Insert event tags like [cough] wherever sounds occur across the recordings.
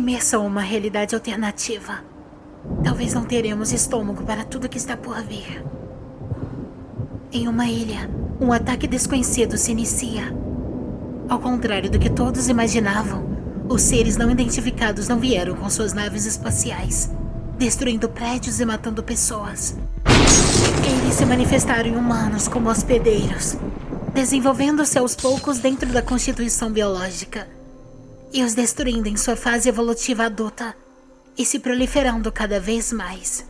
uma imersão a uma realidade alternativa. Talvez não teremos estômago para tudo que está por vir. Em uma ilha, um ataque desconhecido se inicia. Ao contrário do que todos imaginavam, os seres não identificados não vieram com suas naves espaciais, destruindo prédios e matando pessoas. Eles se manifestaram em humanos como hospedeiros, desenvolvendo-se aos poucos dentro da constituição biológica e os destruindo em sua fase evolutiva adulta e se proliferando cada vez mais.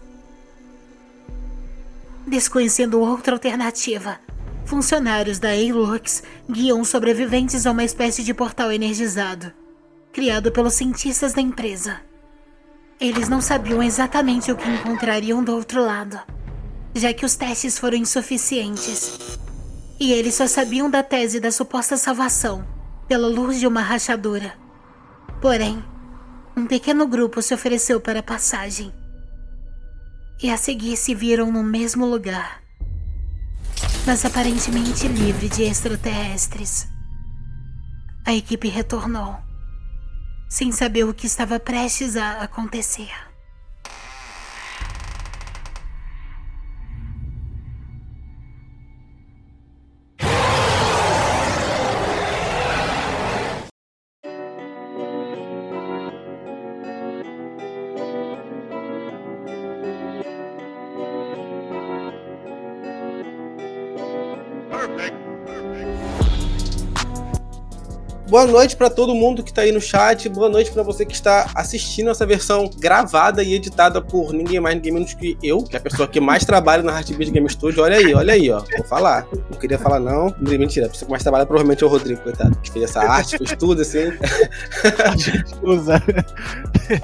Desconhecendo outra alternativa, funcionários da A-Lux guiam sobreviventes a uma espécie de portal energizado, criado pelos cientistas da empresa. Eles não sabiam exatamente o que encontrariam do outro lado, já que os testes foram insuficientes. E eles só sabiam da tese da suposta salvação pela luz de uma rachadura. Porém, um pequeno grupo se ofereceu para a passagem. E a seguir se viram no mesmo lugar, mas aparentemente livre de extraterrestres. A equipe retornou, sem saber o que estava prestes a acontecer. Boa noite para todo mundo que tá aí no chat. Boa noite para você que está assistindo essa versão gravada e editada por ninguém mais, ninguém menos que eu, que é a pessoa que mais [laughs] trabalha na Heartbeat Game Studio. Olha aí, olha aí, ó. Vou falar. Não queria falar, não. Mentira, a pessoa que mais trabalha provavelmente é o Rodrigo, coitado, que fez essa arte, fez tudo assim. [laughs] Usa.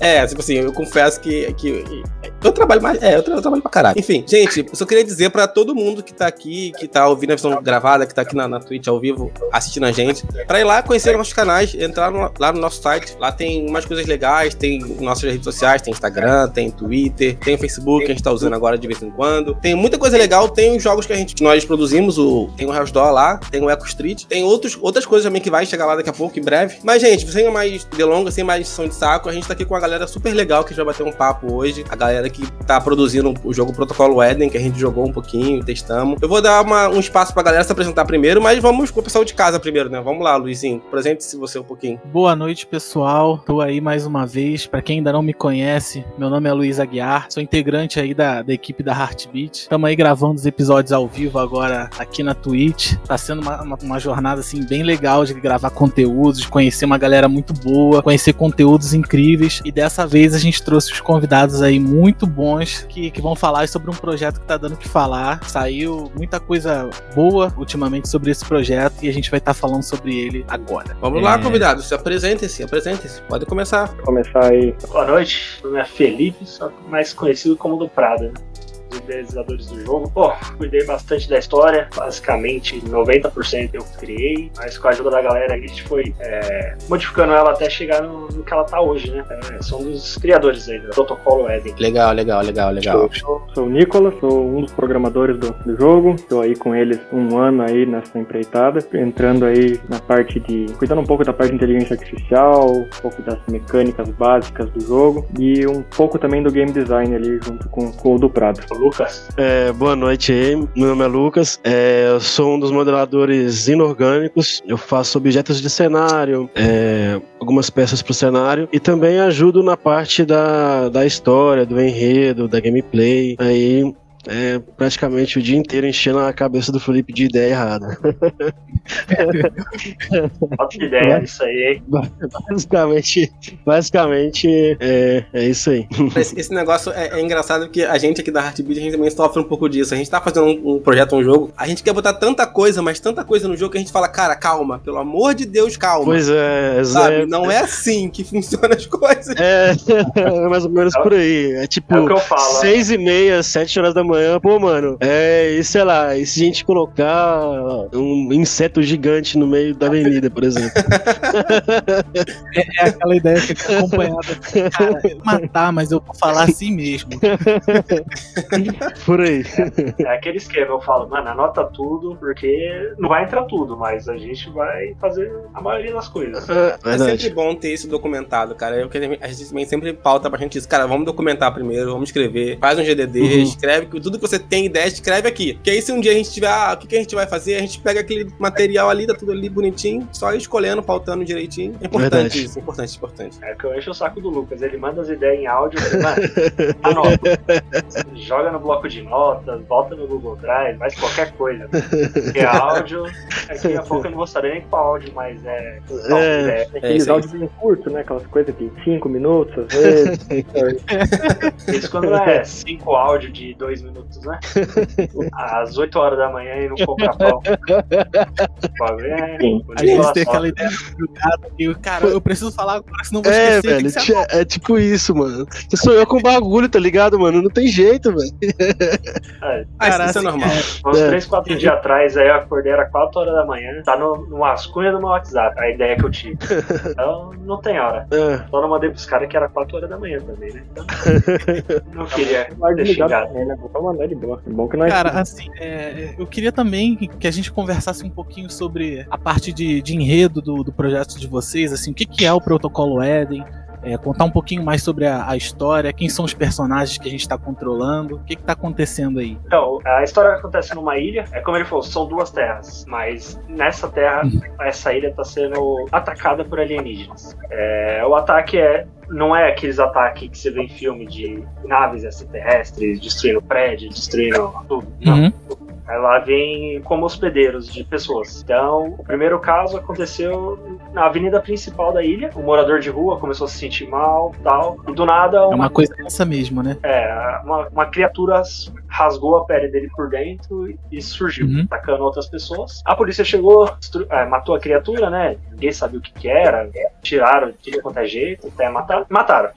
é, tipo assim, eu confesso que, que eu trabalho mais. É, eu, tra eu trabalho pra caralho. Enfim, gente, eu só queria dizer para todo mundo que tá aqui, que tá ouvindo a versão gravada, que tá aqui na, na Twitch ao vivo, assistindo a gente, pra ir lá conhecer nossos canais, entrar no, lá no nosso site. Lá tem umas coisas legais, tem nossas redes sociais, tem Instagram, tem Twitter, tem Facebook que a gente tá usando agora de vez em quando. Tem muita coisa legal, tem os jogos que a gente nós produzimos, o, tem o Hell's Door lá, tem o Echo Street, tem outros, outras coisas também que vai chegar lá daqui a pouco, em breve. Mas, gente, sem mais delongas, sem mais edição de saco, a gente tá aqui com uma galera super legal que a gente vai bater um papo hoje. A galera que tá produzindo o jogo Protocolo Eden, que a gente jogou um pouquinho, testamos. Eu vou dar uma, um espaço pra galera se apresentar primeiro, mas vamos com o pessoal de casa primeiro, né? Vamos lá, Luizinho. Presente-se você um pouquinho. Boa noite, pessoal. Tô aí mais uma vez. Para quem ainda não me conhece, meu nome é Luiz Aguiar. Sou integrante aí da, da equipe da Heartbeat. Estamos aí gravando os episódios ao vivo agora aqui na Twitch. Tá sendo uma, uma, uma jornada assim bem legal de gravar conteúdos, de conhecer uma galera muito boa, conhecer conteúdos incríveis. E dessa vez a gente trouxe os convidados aí muito bons que, que vão falar sobre um projeto que tá dando o que falar. Saiu muita coisa boa ultimamente sobre esse projeto e a gente vai estar tá falando sobre ele agora. Vamos é... lá, convidados, se apresentem-se, apresentem-se. Pode começar. Vou começar aí. Boa noite, meu nome é Felipe, só mais conhecido como do Prada. Né? Idealizadores do jogo. Pô, cuidei bastante da história, basicamente 90% eu criei, mas com a ajuda da galera a gente foi é, modificando ela até chegar no, no, que ela tá hoje, né? É, são dos criadores aí do protocolo Eden. Legal, legal, legal, legal. Sou, sou o Nicolas, sou um dos programadores do, do jogo, estou aí com eles um ano aí nessa empreitada, entrando aí na parte de. cuidando um pouco da parte de inteligência artificial, um pouco das mecânicas básicas do jogo e um pouco também do game design ali junto com, com o do Prado. Lucas. É, boa noite aí, meu nome é Lucas, é, eu sou um dos modeladores inorgânicos, eu faço objetos de cenário, é, algumas peças para o cenário. E também ajudo na parte da, da história, do enredo, da gameplay, aí é praticamente o dia inteiro enchendo a cabeça do Felipe de ideia errada. [laughs] Ótima ideia, isso aí, hein? Basicamente, basicamente é, é isso aí. [laughs] Esse, esse negócio é, é, engraçado porque a gente aqui da Heartbeat, a gente também sofre um pouco disso. A gente tá fazendo um, um, projeto, um jogo, a gente quer botar tanta coisa, mas tanta coisa no jogo que a gente fala, cara, calma, pelo amor de Deus, calma. Pois é, sabe? É, Não é assim que funcionam as coisas. É, [laughs] é mais ou menos por aí. É tipo, é o que eu falo, seis e meia, sete horas da manhã manhã, pô, mano, é, e sei lá, e se a gente colocar um inseto gigante no meio da avenida, por exemplo? [laughs] É, é aquela ideia que fica acompanhada. Cara, eu vou matar, mas eu vou falar assim mesmo. [laughs] Por aí. É aquele esquema, eu falo, mano, anota tudo, porque não vai entrar tudo, mas a gente vai fazer a maioria das coisas. É, É sempre bom ter isso documentado, cara. Eu, a gente sempre pauta pra gente isso. Cara, vamos documentar primeiro, vamos escrever. Faz um GDD, Uhum. escreve que tudo que você tem ideia, escreve aqui. Porque aí se um dia a gente tiver, ah, o que, que a gente vai fazer? A gente pega aquele material ali, tá tudo ali bonitinho, só escolhendo, pautando direitinho. É importante Verdade. isso, importante, importante. É que eu encho o saco do Lucas, ele manda as ideias em áudio, mano, anota. [laughs] Joga no bloco de notas, bota no Google Drive, faz qualquer coisa. Porque áudio, daqui a pouco eu não vou saber nem qual áudio, mas é. É. Tem É aqueles isso aí. áudios bem curtos, né? Aquelas coisas de 5 minutos, às vezes. [laughs] Isso quando é cinco áudios de dois minutos, né? [laughs] Às 8 horas da manhã e não compra pau. Pô, é, Sim. vou A te gente falar tem só. aquela ideia jogada que, cara, eu preciso falar agora, senão eu vou É, esquecer. velho, que ti- é tipo isso, mano. Você sou eu com bagulho, tá ligado, mano? Não tem jeito, velho. É, Cara, isso, isso é assim, normal. Uns É. 3, 4 dias atrás, aí eu acordei, era 4 horas da manhã, tá no, no ascunha do meu WhatsApp, a ideia que eu tive. [laughs] Então, não tem hora. É. Só não mandei pros caras que era 4 horas da manhã também, né? Então, [laughs] não queria ter também, né? De boa. É bom que nós. Cara, assim, é, eu queria também que a gente conversasse um pouquinho sobre a parte de, de enredo do, do projeto de vocês, assim, o que, que é o Protocolo Eden, é, contar um pouquinho mais sobre a, a história, quem são os personagens que a gente está controlando, o que, que tá acontecendo aí. Então, a história acontece numa ilha, é como ele falou, são duas terras, mas nessa terra, essa ilha tá sendo atacada por alienígenas. É, o ataque é. Não é aqueles ataques que você vê em filme de naves extraterrestres destruindo prédio, destruindo tudo. Não. Uhum. Ela vem como hospedeiros de pessoas. Então, o primeiro caso aconteceu na avenida principal da ilha. Um morador de rua começou a se sentir mal, tal. E do nada, É uma, uma coisa essa mesmo, né? é, uma, uma criatura rasgou a pele dele por dentro e surgiu, Uhum. atacando outras pessoas. A polícia chegou, é, matou a criatura, né? Ninguém sabia o que, que era. Tiraram de tudo quanto é jeito, até matar. Mataram.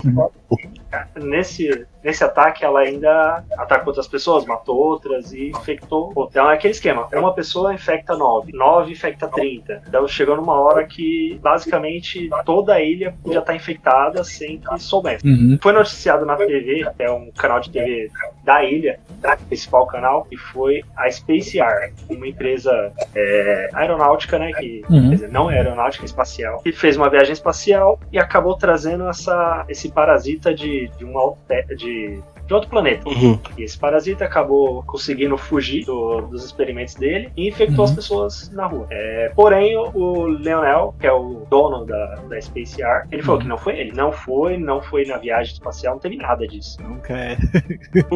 Nesse, nesse ataque, ela ainda atacou outras pessoas, matou outras e infectou. Então é aquele esquema: uma pessoa infecta nove, nove infecta 30. Então chegou numa hora que basicamente toda a ilha podia estar infectada sem que soubesse. Uhum. Foi noticiado na TV, é um canal de TV da ilha, tá? principal canal, e foi a Space Air, uma empresa é, aeronáutica, né? Que Uhum. dizer, não é aeronáutica, é espacial, que fez uma viagem espacial e acabou trazendo essa, esse parasita de, de, um alter- de, de outro planeta. Uhum. E esse parasita acabou conseguindo fugir do- dos experimentos dele e infectou Uhum. as pessoas na rua. É, porém, o, o Leonel, que é o dono da, da Space Air, ele falou Uhum. que não foi ele. Não foi, não foi na viagem espacial, não teve nada disso. Nunca é.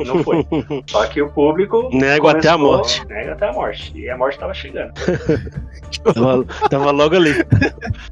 Não foi. [laughs] Só que o público. Nego até a morte. Nega até a morte. E a morte tava chegando. Tava, tava logo ali.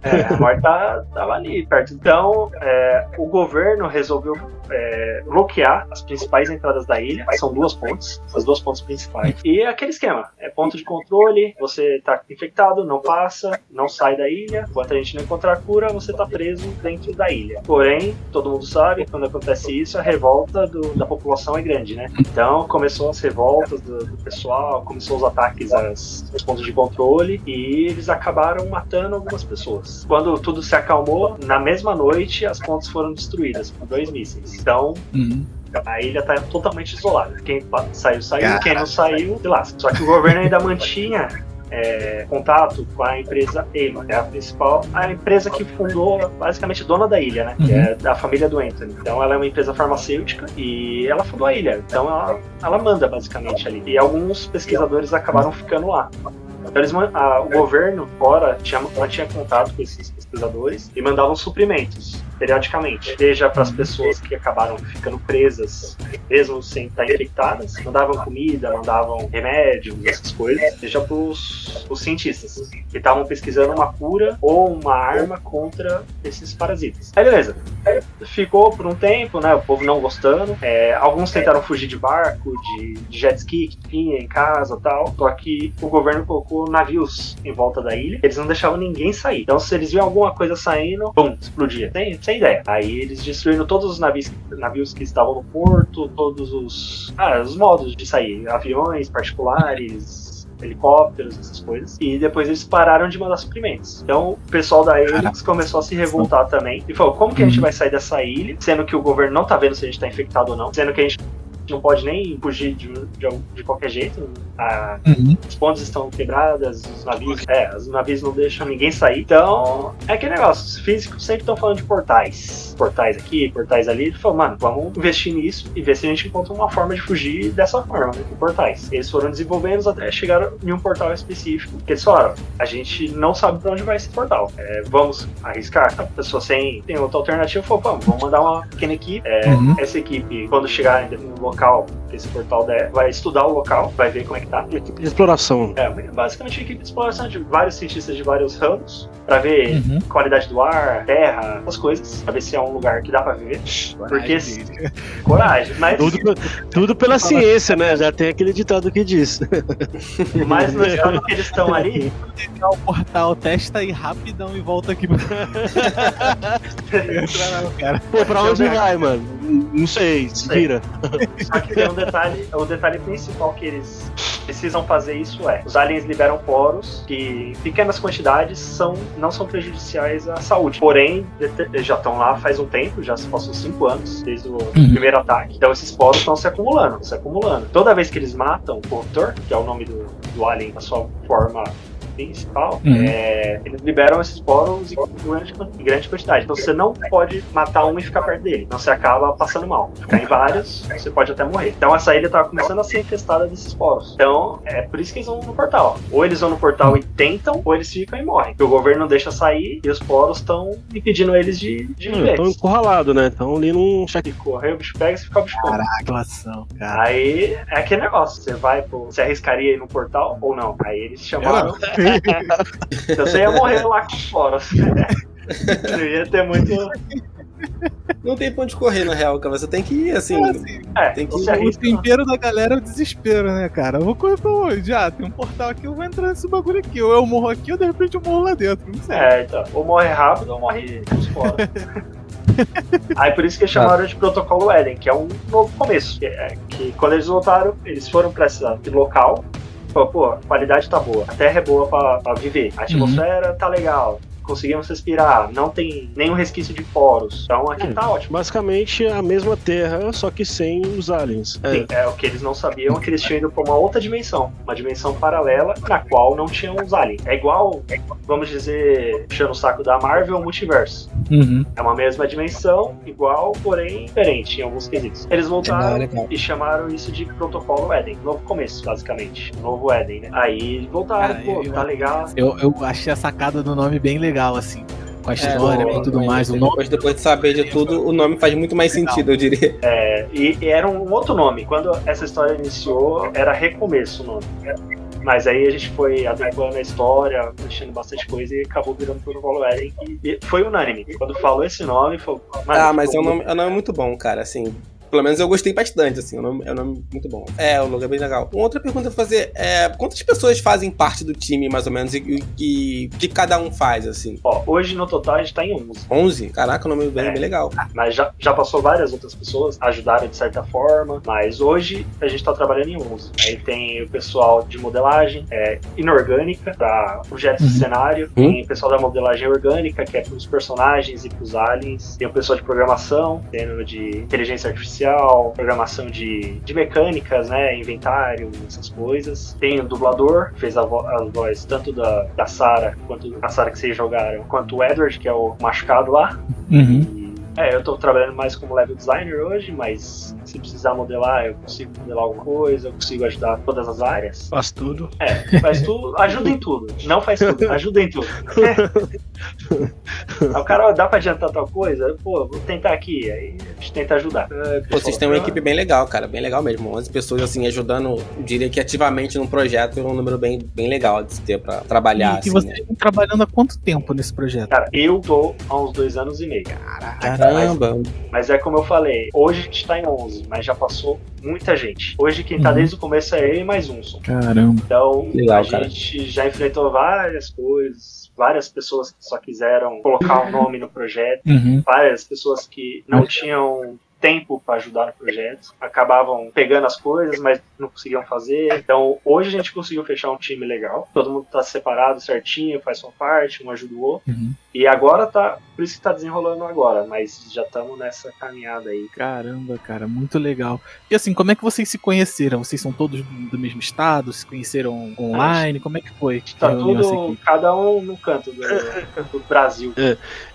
É, a morte tá, tava ali perto. Então, é, o governo resolveu é, bloquear as principais entradas da ilha. São duas pontes, as duas pontes principais. E é aquele esquema: é ponto de controle, você tá infectado, não passa, não sai da ilha. Enquanto a gente não encontrar cura, você tá preso dentro da ilha. Porém, todo mundo sabe, quando acontece isso, a revolta do- da população é grande, né? Então, começou as revoltas do, do pessoal, começou os ataques às, aos pontos de controle e eles acabaram matando algumas pessoas. Quando tudo se acalmou, na mesma noite as pontes foram destruídas por dois mísseis. Então, Uhum. A ilha tá totalmente isolada. Quem saiu, saiu. Cara. Quem não saiu, se lasca. Só que o governo ainda mantinha é, contato com a empresa EMA, que é a principal, a empresa que fundou, basicamente, dona da ilha, né? Que Uhum. é da família do Anthony. Então ela é uma empresa farmacêutica e ela fundou a ilha. Então ela, ela manda, basicamente, ali. E alguns pesquisadores acabaram ficando lá. Então, eles, a- o governo fora tinha, mantinha contato com esses pesquisadores e mandavam suprimentos periodicamente, seja para as pessoas que acabaram ficando presas, mesmo sem estar infectadas, mandavam comida, mandavam remédios, essas coisas, seja para os cientistas que estavam pesquisando uma cura ou uma arma contra esses parasitas. Aí beleza, ficou por um tempo, né? O povo não gostando. É, alguns tentaram fugir de barco, de, de jet ski que tinha em casa e tal. Só que o governo colocou navios em volta da ilha. Eles não deixavam ninguém sair. Então, se eles viam alguma coisa saindo, bum, explodia. Sem, sem essa ideia. Aí eles destruíram todos os navios, navios que estavam no porto, todos os, ah, os modos de sair, aviões particulares, helicópteros, essas coisas. E depois eles pararam de mandar suprimentos. Então o pessoal da Helix começou a se revoltar também e falou: como que a gente vai sair dessa ilha, sendo que o governo não tá vendo se a gente tá infectado ou não, sendo que a gente não pode nem fugir de, de, de qualquer jeito. A, Uhum. As pontes estão quebradas, os navios, é, os navios não deixam ninguém sair. Então, é aquele negócio. Os físicos sempre estão falando de portais. Portais aqui, portais ali. Ele falou, mano, vamos investir nisso e ver se a gente encontra uma forma de fugir dessa forma, né? Com portais. Eles foram desenvolvendo até chegar em um portal específico. Que eles falaram, a gente não sabe pra onde vai esse portal. É, vamos arriscar. A pessoa sem tem outra alternativa falou, vamos, vamos mandar uma pequena equipe. É, Uhum. Essa equipe, quando chegar no local que esse portal der, vai estudar o local, vai ver como é que tá. Equipe de exploração. É, basicamente uma equipe de exploração de vários cientistas de vários ramos pra ver Uhum. qualidade do ar, terra, essas coisas, pra ver se é um lugar que dá pra viver. Porque Coragem dele. coragem, mas, Tudo, tudo pela ciência, né? Já tem aquele ditado que diz. [laughs] mas no estado que eles estão ali, o portal, testa aí rapidão e volta aqui. [laughs] Pô, pra onde vai, mano? Não sei, se vira. [laughs] só que tem um detalhe, o detalhe principal que eles precisam fazer isso é, os aliens liberam poros que em pequenas quantidades são, não são prejudiciais à saúde. Porém, já estão lá faz um tempo, já se passou cinco anos desde o primeiro ataque. Então esses poros estão se acumulando, se acumulando. Toda vez que eles matam o corruptor, que é o nome do, do alien na sua forma principal, Uhum. é, eles liberam esses poros em grande, em grande quantidade. Então você não pode matar um e ficar perto dele. Então você acaba passando mal. Ficar em vários, você pode até morrer. Então essa ilha tava começando a ser infestada desses poros. Então é por isso que eles vão no portal. Ou eles vão no portal e tentam, ou eles ficam e morrem. Porque o governo não deixa sair e os poros estão impedindo eles de, de viver. Estão encurralados, né? Estão ali num check. Se correr, o bicho pega e você fica o bicho. Caraca, relação, cara. Aí é aquele negócio, você vai pro. Você arriscaria ir no portal ou não? Aí eles chamaram. [laughs] você ia morrer lá com os poros. Não ia ter muito. Não tem pra onde correr, na real, cara. Você tem que ir, assim. É, Tem que- você O tempero da galera é o desespero, né, cara? Eu vou correr pra onde? Ah, tem um portal aqui, eu vou entrar nesse bagulho aqui. Ou eu morro aqui, ou de repente eu morro lá dentro. Não sei. É, então. Ou morre rápido ou morre com os poros. Aí por isso que chamaram de protocolo Eden, que é um novo começo. Que, é, que quando eles voltaram, eles foram pra esse local. Falou, pô, a qualidade tá boa, a terra é boa pra, pra viver, a atmosfera tá legal, conseguimos respirar, não tem nenhum resquício de poros. Então aqui Hum. tá ótimo. Basicamente a mesma Terra, só que sem os aliens. É. Sim, é o que eles não sabiam é que eles tinham ido pra uma outra dimensão, uma dimensão paralela na qual não tinham os aliens. É igual, vamos dizer, puxando o saco da Marvel, o multiverso. Uhum. É uma mesma dimensão, igual, porém diferente em alguns quesitos. Eles voltaram legal. e chamaram isso de protocolo Eden, novo começo, basicamente. Novo Eden, né? Aí voltaram, Cara, pô, eu- tá legal. Eu, eu achei a sacada do nome bem legal, assim. Com a história É, e tudo mais. O nome Depois, depois de saber de tudo, o nome faz muito mais Legal. sentido, eu diria. É, e, e era um outro nome. Quando essa história iniciou, era Recomeço o nome. Mas aí a gente foi adequando a história, mexendo bastante coisa e acabou virando protocolo Eden. E, e foi unânime. Quando falou esse nome, foi. Ah, mas é um nome, é um nome muito bom, cara, assim. Pelo menos eu gostei bastante, assim. É um nome, é um nome muito bom. É, o logo é bem legal. Uma outra pergunta a fazer é: quantas pessoas fazem parte do time, mais ou menos, e o que, cada um faz, assim? Ó, hoje no total a gente tá em 11. 11? Caraca, o nome é bem, É. bem legal. Mas já, já passou várias outras pessoas, ajudaram de certa forma, mas hoje a gente tá trabalhando em 11. Aí tem o pessoal de modelagem é, inorgânica, para projetos de Uhum. cenário, Hum. tem o pessoal da modelagem orgânica, que é pros personagens e pros aliens, tem o pessoal de programação, tendo de inteligência artificial, programação de, de mecânicas, né, inventário, essas coisas. Tem o dublador, fez a, vo a voz tanto da, da Sarah, quanto a Sarah que vocês jogaram, quanto o Edward, que é o machucado lá. Uhum. É, eu tô trabalhando mais como level designer hoje, mas se precisar modelar, eu consigo modelar alguma coisa, eu consigo ajudar todas as áreas. Faz tudo. É, faz tudo, ajuda em tudo. Não faz tudo, [laughs] ajuda em tudo. Aí o cara, dá pra adiantar tal coisa? Pô, vou tentar aqui. Aí a gente tenta ajudar. Pô, vocês têm uma equipe bem legal, cara. Bem legal mesmo. 11 pessoas, assim, ajudando, eu diria que ativamente num projeto é um número bem, bem legal de se ter pra trabalhar, e, assim, e você né? trabalhando há quanto tempo nesse projeto? Cara, eu tô há uns dois anos e meio. Caramba! Mas é como eu falei, hoje a gente tá em 11, mas já passou muita gente. Hoje quem tá Uhum. desde o começo é eu e mais um. só. Caramba. Então Legal, a cara. gente já enfrentou várias coisas, várias pessoas que só quiseram colocar um nome no projeto, Uhum. várias pessoas que não tinham tempo para ajudar no projeto, acabavam pegando as coisas, mas não conseguiam fazer. Então, hoje a gente conseguiu fechar um time legal. Todo mundo tá separado certinho, faz sua parte, um ajuda o outro. Uhum. E agora tá, por isso que tá desenrolando agora, mas já estamos nessa caminhada aí. Caramba, cara, muito legal. E assim, como é que vocês se conheceram? Vocês são todos do mesmo estado? Se conheceram online? Como é que foi? que Tá tudo, cada um no canto do, do Brasil.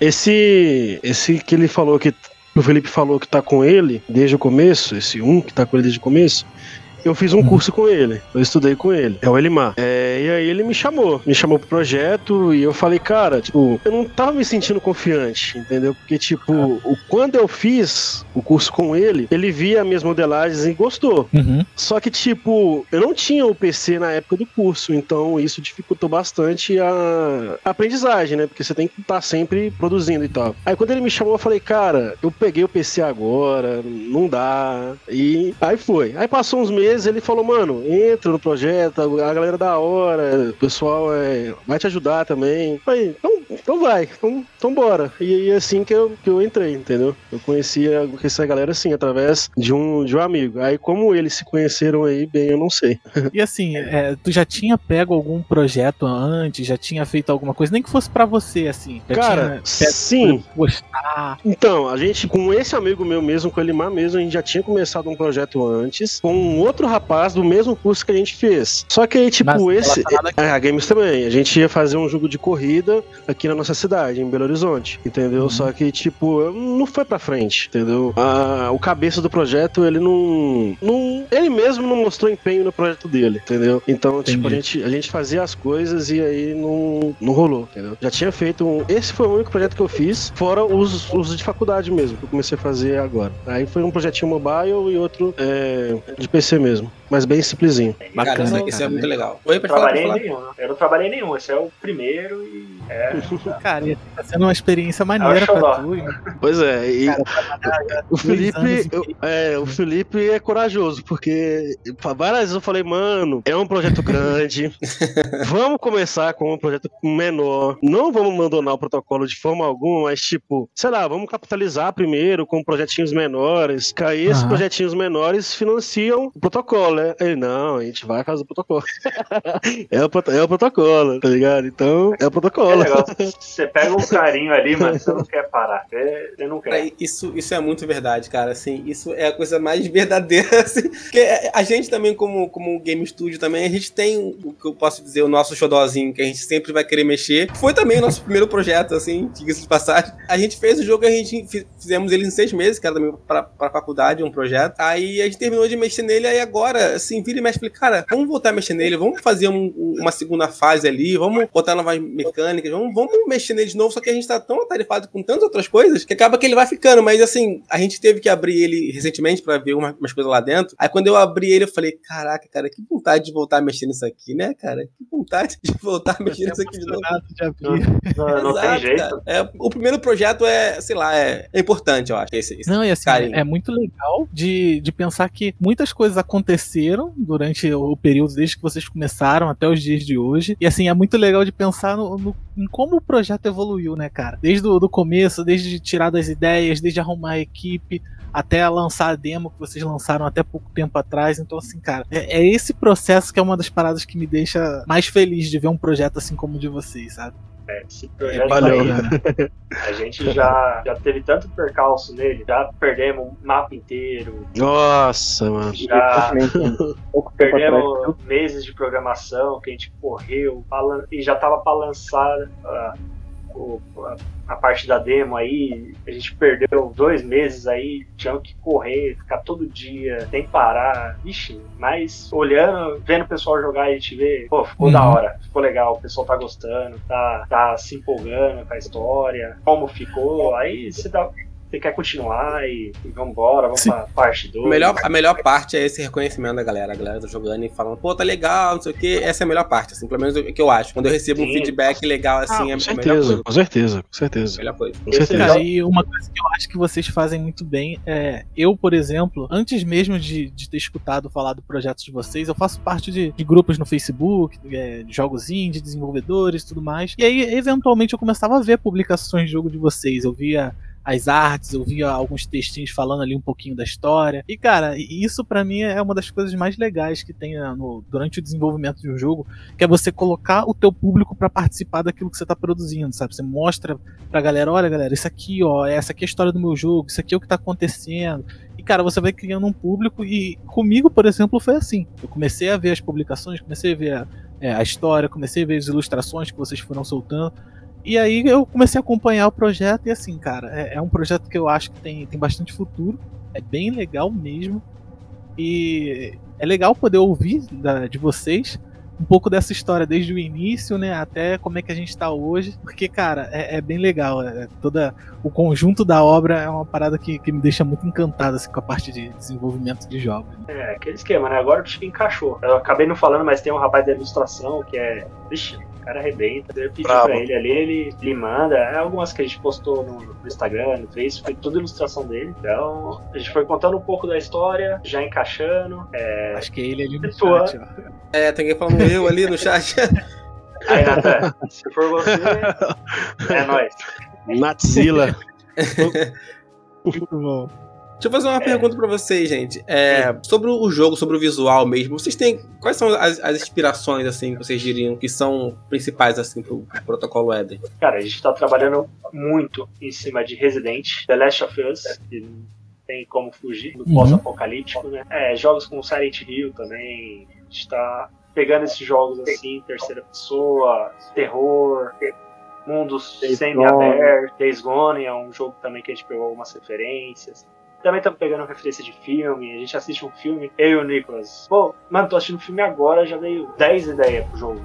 Esse, esse que ele falou que o Felipe falou que tá com ele desde o começo, esse um que tá com ele desde o começo. Eu fiz um curso com ele, eu estudei com ele, é o Elimar. É, e aí ele me chamou, me chamou pro projeto e eu falei, cara, tipo, eu não tava me sentindo confiante, entendeu? Porque, tipo, o, quando eu fiz o curso com ele, ele via minhas modelagens e gostou. Uhum. Só que, tipo, eu não tinha o PC na época do curso, então isso dificultou bastante a a aprendizagem, né? Porque você tem que estar sempre produzindo e tal. Aí quando ele me chamou, eu falei, cara, eu peguei o PC agora, não dá. E aí foi. Aí passou uns meses, ele falou, mano, entra no projeto, a galera é da hora, o pessoal é, vai te ajudar também. Falei, então, então vai, então, então bora. E, e assim que eu, que eu entrei, entendeu? Eu conhecia essa galera assim, através de um, de um amigo. Aí como eles se conheceram aí, bem, eu não sei. [laughs] E assim, é, tu já tinha pego algum projeto antes? Já tinha feito alguma coisa? Nem que fosse pra você, assim. Cara, sim. gostar. Então, a gente, com esse amigo meu mesmo, com o Elimar mesmo, a gente já tinha começado um projeto antes, com um outro rapaz do mesmo curso que a gente fez. Só que aí, tipo, Mas esse. relacionado É, a Games também. A gente ia fazer um jogo de corrida aqui na nossa cidade, em Belo Horizonte, entendeu? Uhum. Só que, tipo, não foi pra frente, entendeu? O cabeça do projeto, ele não, não. Ele mesmo não mostrou empenho no projeto dele, entendeu? Então, tipo, a Entendi. gente, a gente fazia as coisas e aí não, não rolou, entendeu? Já tinha feito um. Esse foi o único projeto que eu fiz, fora os, os de faculdade mesmo, que eu comecei a fazer agora. Aí foi um projetinho mobile e outro é, de PC mesmo mesmo. Mas bem simplesinho. Bacana, cara, cara, isso é muito né? legal. Oi, Eu pode falar, em falar. nenhum. Eu não trabalhei em nenhum. Esse é o primeiro e é. [laughs] Cara, e tá sendo uma experiência maneira pra tu. Pois é, e Cara, o Felipe, eu- é, o Felipe é corajoso, porque várias vezes eu falei, mano, é um projeto grande, [laughs] vamos começar com um projeto menor, não vamos abandonar o protocolo de forma alguma, mas tipo, sei lá, vamos capitalizar primeiro com projetinhos menores, que aí esses projetinhos menores financiam o protocolo, né? Ele, não, a gente vai fazer o protocolo. [laughs] é, o, é o protocolo, tá ligado? Então, é o É protocolo. legal. Você pega um carinho ali, mas você não quer parar. Você, você não Cara, quer. Isso, isso é muito verdade, cara. Assim, isso é a coisa mais [laughs] verdadeira. Assim, porque a gente também, como, como game studio, também, a gente tem o que eu posso dizer, o nosso xodózinho, que a gente sempre vai querer mexer. Foi também o nosso primeiro projeto, assim, diga-se de passagem. A gente fez o jogo, a gente fi- fizemos ele em seis meses, que era também pra, pra faculdade, um projeto. Aí a gente terminou de mexer nele, aí agora, assim, vira e mexe, falei, cara, vamos voltar a mexer nele, vamos fazer um- uma segunda fase ali, vamos botar novas mecânicas, vamos, vamos mexer nele de novo, só que a gente tá tão atarefado com tantas outras coisas que acaba que ele vai ficando, mas assim, a gente teve que abrir ele recentemente pra ver uma- umas coisas lá dentro. Aí quando eu abri ele, eu falei, caraca, cara, que vontade de voltar a mexer nisso aqui, né, cara? Que vontade de [laughs] voltar a mexer nisso aqui de novo. De abrir. Não, não tem Exato, jeito. É, o primeiro projeto é, sei lá, é, é importante, eu acho. Esse, esse Não, e assim, carinho. é muito legal de, de pensar que muitas coisas aconteceram durante o período, desde que vocês começaram até os dias de hoje. E assim, é muito legal de pensar no, no- em como o projeto evoluiu, né, cara? Desde o do começo, desde tirar das ideias, desde arrumar a equipe, até lançar a demo que vocês lançaram até pouco tempo atrás. Então, assim, cara, é, é esse processo que é uma das paradas que me deixa mais feliz de ver um projeto assim como o de vocês, sabe? É, esse projeto Valeu. aí, a gente já, já teve tanto percalço nele, já perdemos o mapa inteiro, Nossa, mano. já atrás. perdemos meses de programação que a gente correu e já tava pra lançar ah, o- a, a parte da demo aí, a gente perdeu dois meses aí, tinha que correr, ficar todo dia, sem parar, ixi, mas olhando, vendo o pessoal jogar, a gente vê, pô, ficou Uhum. da hora, ficou legal, o pessoal tá gostando, tá, tá se empolgando com a história, como ficou, aí você dá, você quer continuar e, e vambora, vamos Sim. pra parte 2. A melhor, a melhor parte é esse reconhecimento da galera. A galera tá jogando e falando, pô, tá legal, não sei o que. Essa é a melhor parte, assim, pelo menos o que eu acho. Quando eu recebo um Sim. feedback legal assim, Ah, é com a melhor certeza, coisa. com certeza, com certeza. Melhor coisa. Com certeza. Cara, e uma coisa que eu acho que vocês fazem muito bem é. Eu, por exemplo, antes mesmo de, de ter escutado falar do projeto de vocês, eu faço parte de, de grupos no Facebook, é, de jogos indie, desenvolvedores e tudo mais. E aí, eventualmente, eu começava a ver publicações de jogo de vocês. Eu via as artes, eu via alguns textinhos falando ali um pouquinho da história. E, cara, isso pra mim é uma das coisas mais legais que tem né, no- durante o desenvolvimento de um jogo, que é você colocar o teu público pra participar daquilo que você tá produzindo, sabe? Você mostra pra galera, olha galera, isso aqui, ó, essa aqui é a história do meu jogo, isso aqui é o que tá acontecendo. E cara, você vai criando um público e comigo, por exemplo, foi assim. Eu comecei a ver as publicações, comecei a ver a, é, a história, comecei a ver as ilustrações que vocês foram soltando. E aí eu comecei a acompanhar o projeto e assim, cara, é, é um projeto que eu acho que tem, tem bastante futuro. É bem legal mesmo. E é legal poder ouvir da- de vocês um pouco dessa história desde o início, né, até como é que a gente tá hoje, porque, cara, é, é bem legal, é, toda o conjunto da obra é uma parada que, que me deixa muito encantado, assim, com a parte de desenvolvimento de jogos. né. É, aquele esquema, né? Agora acho que encaixou. Eu acabei não falando, mas tem um rapaz da ilustração que é. Vixe, cara arrebenta. Eu pedi Brabo. pra ele ali, ele, ele manda. É algumas que a gente postou no, no Instagram, no Face, foi tudo ilustração dele. Então, a gente foi contando um pouco da história, já encaixando. É... Acho que é ele ali no Tua- chat, ó. É, tem alguém falando eu ali no chat. [laughs] Aí, Nathan, se for você, é [laughs] nóis. Natzilla. [laughs] Muito bom. Deixa eu fazer uma pergunta pra vocês, gente. É, sobre o jogo, sobre o visual mesmo, vocês têm. Quais são as, as inspirações, assim, que vocês diriam que são principais, assim, pro, pro protocolo Eden? Cara, a gente tá trabalhando muito em cima de Resident, The Last of Us, que tem como fugir do Uhum. pós-apocalíptico, né? É, jogos como Silent Hill também. A gente tá pegando esses jogos assim, terceira pessoa, terror, mundos semi-abertos. Days Gone é um jogo também que a gente pegou algumas referências. Também estamos pegando referência de filme, a gente assiste um filme, eu e o Nicolas. Pô, mano, tô assistindo um filme agora, já veio 10 ideias pro jogo.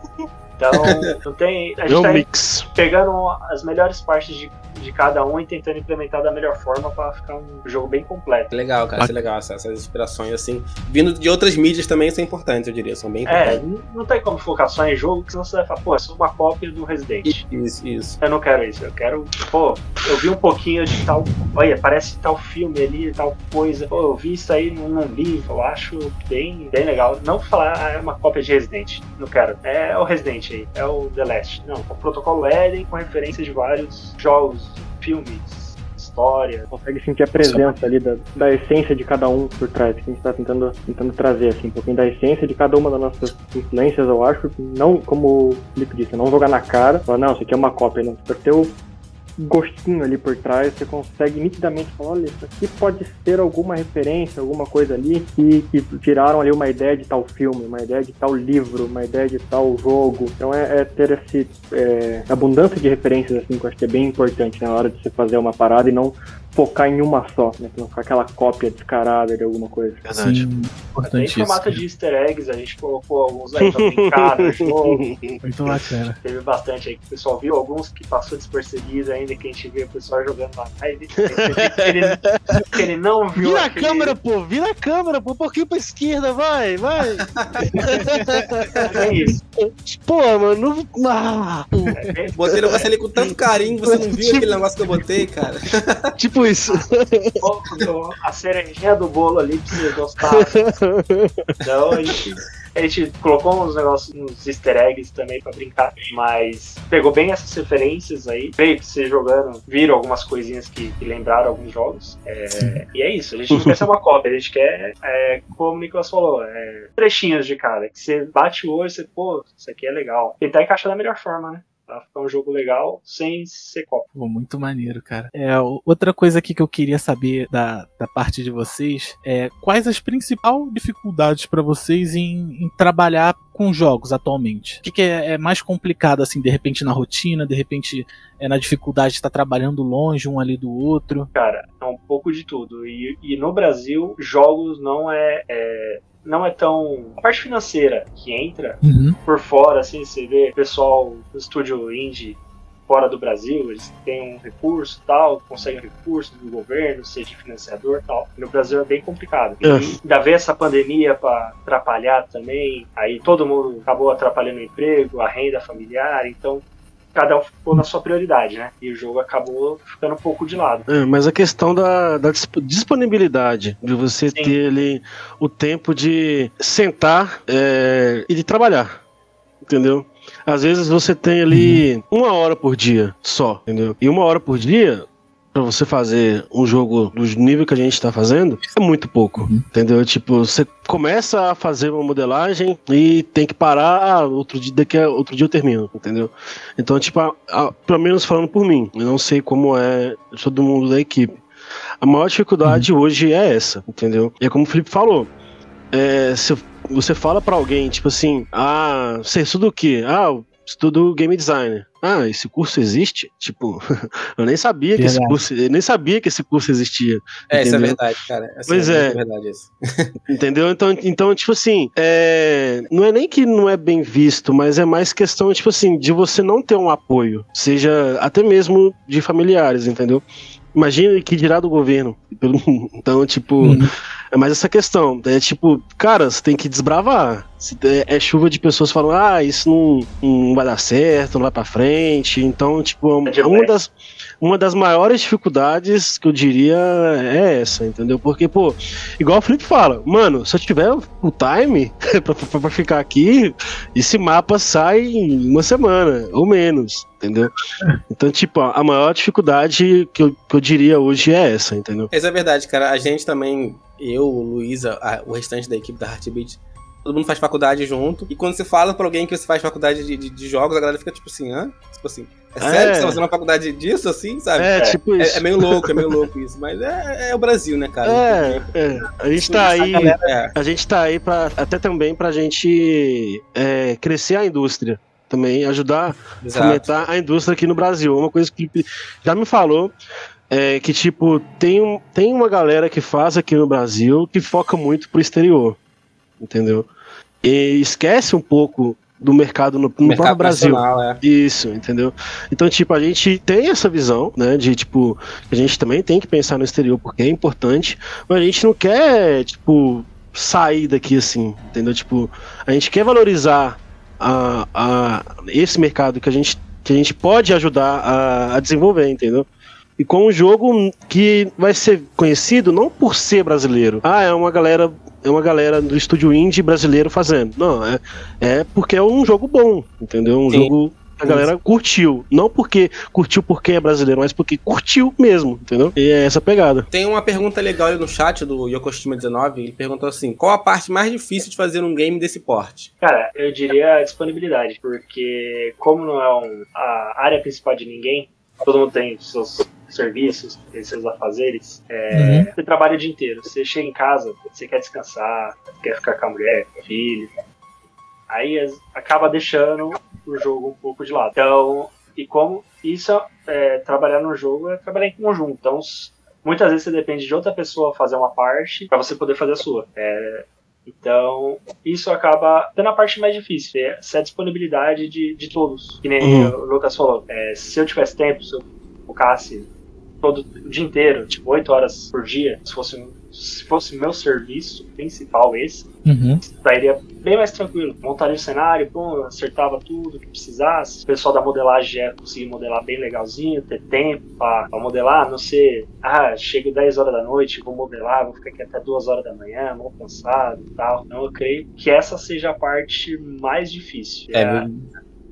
[laughs] Então, [laughs] não tem. A É gente tá mix. pegando as melhores partes de, de cada um e tentando implementar da melhor forma pra ficar um jogo bem completo. Legal, cara, isso é legal. Essas, essas inspirações, assim, vindo de outras mídias também são importantes, eu diria. São bem É, importantes. n- não tem como focar só em jogo, que senão você vai falar, pô, é só uma cópia do Resident. Isso, isso. Eu não quero isso, eu quero, pô, eu vi um pouquinho de tal, olha, parece tal filme ali, tal coisa. Pô, eu vi isso aí num, num livro, eu acho bem, bem legal. Não falar, ah, é uma cópia de Resident, não quero. É o Resident aí, é o The Last. Não, o protocolo Eden com referência de vários jogos, filmes, história. consegue sentir a presença ali da, da essência de cada um por trás, que a gente tá tentando, tentando trazer, assim, um pouquinho da essência de cada uma das nossas influências, eu acho, não, como o Felipe disse, não jogar na cara, falar, não, isso aqui é uma cópia, não, pra ter o gostinho ali por trás, você consegue nitidamente falar, olha, isso aqui pode ser alguma referência, alguma coisa ali, que, que tiraram ali uma ideia de tal filme, uma ideia de tal livro, uma ideia de tal jogo, então é, é ter esse é, abundância de referências, assim, que eu acho que é bem importante na hora de você fazer uma parada e não focar em uma só, né? Não ficar aquela cópia descarada de alguma coisa. Verdade. Sim, Até em formato de easter eggs, a gente colocou alguns aí pra brincar no jogo. Muito bacana. Teve bastante aí que o pessoal viu, alguns que passou despercebido ainda, que a gente vê o pessoal jogando na live. que [laughs] ele, que ele não viu. Vira a aquele- câmera, pô, vira a câmera, pô, um pouquinho pra esquerda, vai, vai. [laughs] É isso. Pô, mano, não... ah, É bem- Botei o negócio ali com tanto carinho, você não viu aquele negócio que eu botei, cara. tipo a cerejinha do bolo ali pra você gostar. Então a gente, a gente colocou uns negócios, uns easter eggs também pra brincar, mas pegou bem essas referências aí. Veio que você jogando, viram algumas coisinhas que, que lembraram alguns jogos. É, e é isso, a gente não quer ser uma cópia, a gente quer, é, como o Nicolas falou, é, trechinhos de cada. Que você bate o olho e você, pô, isso aqui é legal. Tentar encaixar da melhor forma, né? Pra ficar um jogo legal sem ser cópia. Pô, muito maneiro, cara. É, outra coisa aqui que eu queria saber da, da parte de vocês é quais as principais dificuldades pra vocês em, em trabalhar com jogos atualmente? O que, que é, é mais complicado, assim, de repente na rotina, de repente é na dificuldade de estar trabalhando longe um ali do outro? Cara, é um pouco de tudo. E, e no Brasil, jogos não é, é- não é tão. A parte financeira que entra Uhum. por fora, assim, você vê pessoal do estúdio indie fora do Brasil, eles têm um recurso tal, conseguem recurso do governo, seja financiador tal. No Brasil é bem complicado. E É. ainda veio essa pandemia para atrapalhar também, aí todo mundo acabou atrapalhando o emprego, a renda familiar, então cada um ficou na sua prioridade, né? E o jogo acabou ficando um pouco de lado. É, mas a questão da, da disp- disponibilidade, de você Sim. ter ali o tempo de sentar é, e de trabalhar, entendeu? Às vezes você tem ali uma hora por dia só, entendeu? E uma hora por dia, pra você fazer um jogo do nível que a gente tá fazendo, é muito pouco, entendeu? Tipo, você começa a fazer uma modelagem e tem que parar, ah, outro dia, daqui a outro dia eu termino, entendeu? Então, tipo, a- a- pelo menos falando por mim, eu não sei como é todo mundo da equipe. A maior dificuldade hoje é essa, entendeu? E é como o Felipe falou. é, se você fala pra alguém, tipo assim, ah, você estuda o quê? Ah, estudo game designer. Ah, esse curso existe? Tipo, [laughs] eu nem sabia que esse Verdade. curso, eu nem sabia que esse curso existia. É, isso é entendeu? verdade, cara. Assim, Pois é. verdade isso. [laughs] Entendeu? Então, então tipo assim, é... não é nem que não é bem visto, mas é mais questão, tipo assim, de você não ter um apoio, seja até mesmo de familiares, entendeu? Imagina que dirá do governo. [laughs] Então, tipo, Uhum. é mais essa questão. É tipo, cara, você tem que desbravar. Se É, é chuva de pessoas falando, ah, isso não, não vai dar certo, não vai pra frente. Então, tipo, É demais. uma das, uma das maiores dificuldades que eu diria é essa, entendeu? Porque, pô, igual o Felipe fala, mano, se eu tiver o time [laughs] pra, pra- pra ficar aqui, esse mapa sai em uma semana, ou menos, entendeu? Então, tipo, a maior dificuldade que eu, que eu diria hoje é essa, entendeu? Isso é verdade, cara. A gente também, eu, Luísa, o restante da equipe da Heartbeat, todo mundo faz faculdade junto. E quando você fala pra alguém que você faz faculdade de, de- de jogos, a galera fica tipo assim, hã? Tipo assim, é sério É. que você tá fazendo uma faculdade disso, assim, sabe? É, tipo isso. É, é meio louco, é meio louco isso. Mas é, é o Brasil, né, cara? É, é. A gente tá aí. É, A gente tá aí pra, até também pra gente é, crescer a indústria. Também ajudar a exato. fomentar a indústria aqui no Brasil. Uma coisa que já me falou é que, tipo, tem, um- tem uma galera que faz aqui no Brasil que foca muito pro exterior. Entendeu? E esquece um pouco do mercado no, no Mercado próprio Brasil. é. Isso, entendeu? Então, tipo, a gente tem essa visão, né? De, tipo, a gente também tem que pensar no exterior porque é importante, mas a gente não quer, tipo, sair daqui assim, entendeu? Tipo, a gente quer valorizar a, a, esse mercado que a gente, que a gente pode ajudar a, a desenvolver, entendeu? E com um jogo que vai ser conhecido não por ser brasileiro. Ah, é uma galera. É uma galera do estúdio indie brasileiro fazendo. Não, é, é porque é um jogo bom, entendeu? Um Sim. jogo que a galera curtiu. Não porque curtiu porque é brasileiro, mas porque curtiu mesmo, entendeu? E é essa pegada. Tem uma pergunta legal ali no chat do Yokoshima19. Ele perguntou assim: qual a parte mais difícil de fazer um game desse porte? Cara, eu diria a disponibilidade, porque como não é um- a área principal de ninguém, todo mundo tem seus serviços, tem seus afazeres, é, você trabalha o dia inteiro. Você chega em casa, você quer descansar, quer ficar com a mulher, com o filho. Aí acaba deixando o jogo um pouco de lado. Então, e como isso é trabalhar no jogo é trabalhar em conjunto. Então, muitas vezes você depende de outra pessoa fazer uma parte para você poder fazer a sua. É, então, isso acaba sendo a parte mais difícil, é essa disponibilidade de, de todos. Que nem Uhum. o Lucas falou, é, se eu tivesse tempo, se eu focasse todo o dia inteiro, tipo, 8 horas por dia, se fosse, se fosse meu serviço principal esse, Uhum. estaria bem mais tranquilo. Montaria o cenário, pô, acertava tudo que precisasse. O pessoal da modelagem já conseguir modelar bem legalzinho, ter tempo pra, pra modelar, não ser, ah, chego 10 horas da noite, vou modelar, vou ficar aqui até 2 horas da manhã, mal cansado e tal. Então eu creio que essa seja a parte mais difícil. É, a-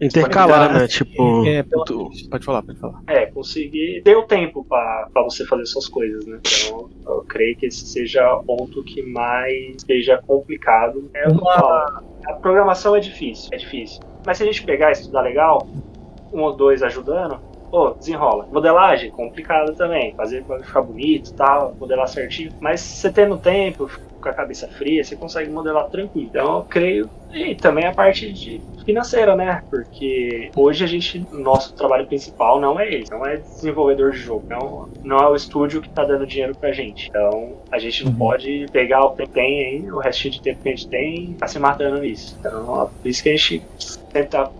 Intercalar, né? Disponibilidade. Tipo. É, pela- tu- Pode falar, pode falar. É, conseguir ter o tempo pra pra você fazer suas coisas, né? Então, eu creio que esse seja o ponto que mais seja complicado. É o que eu Uma-. A programação é difícil, é difícil. Mas se a gente pegar e estudar legal, um ou dois ajudando, pô, desenrola. Modelagem, complicado também. Fazer pra ficar bonito e tal, modelar certinho. Mas você tendo tempo, com a cabeça fria, você consegue modelar tranquilo. Então, eu creio. E também a parte de financeira, né? Porque hoje a gente, nosso trabalho principal não é esse, não é desenvolvedor de jogo, não, não é o estúdio que tá dando dinheiro pra gente. Então a gente não Uhum. pode pegar o tempo que tem aí, o restinho de tempo que a gente tem, tá se matando nisso. Então, ó, por isso que a gente tenta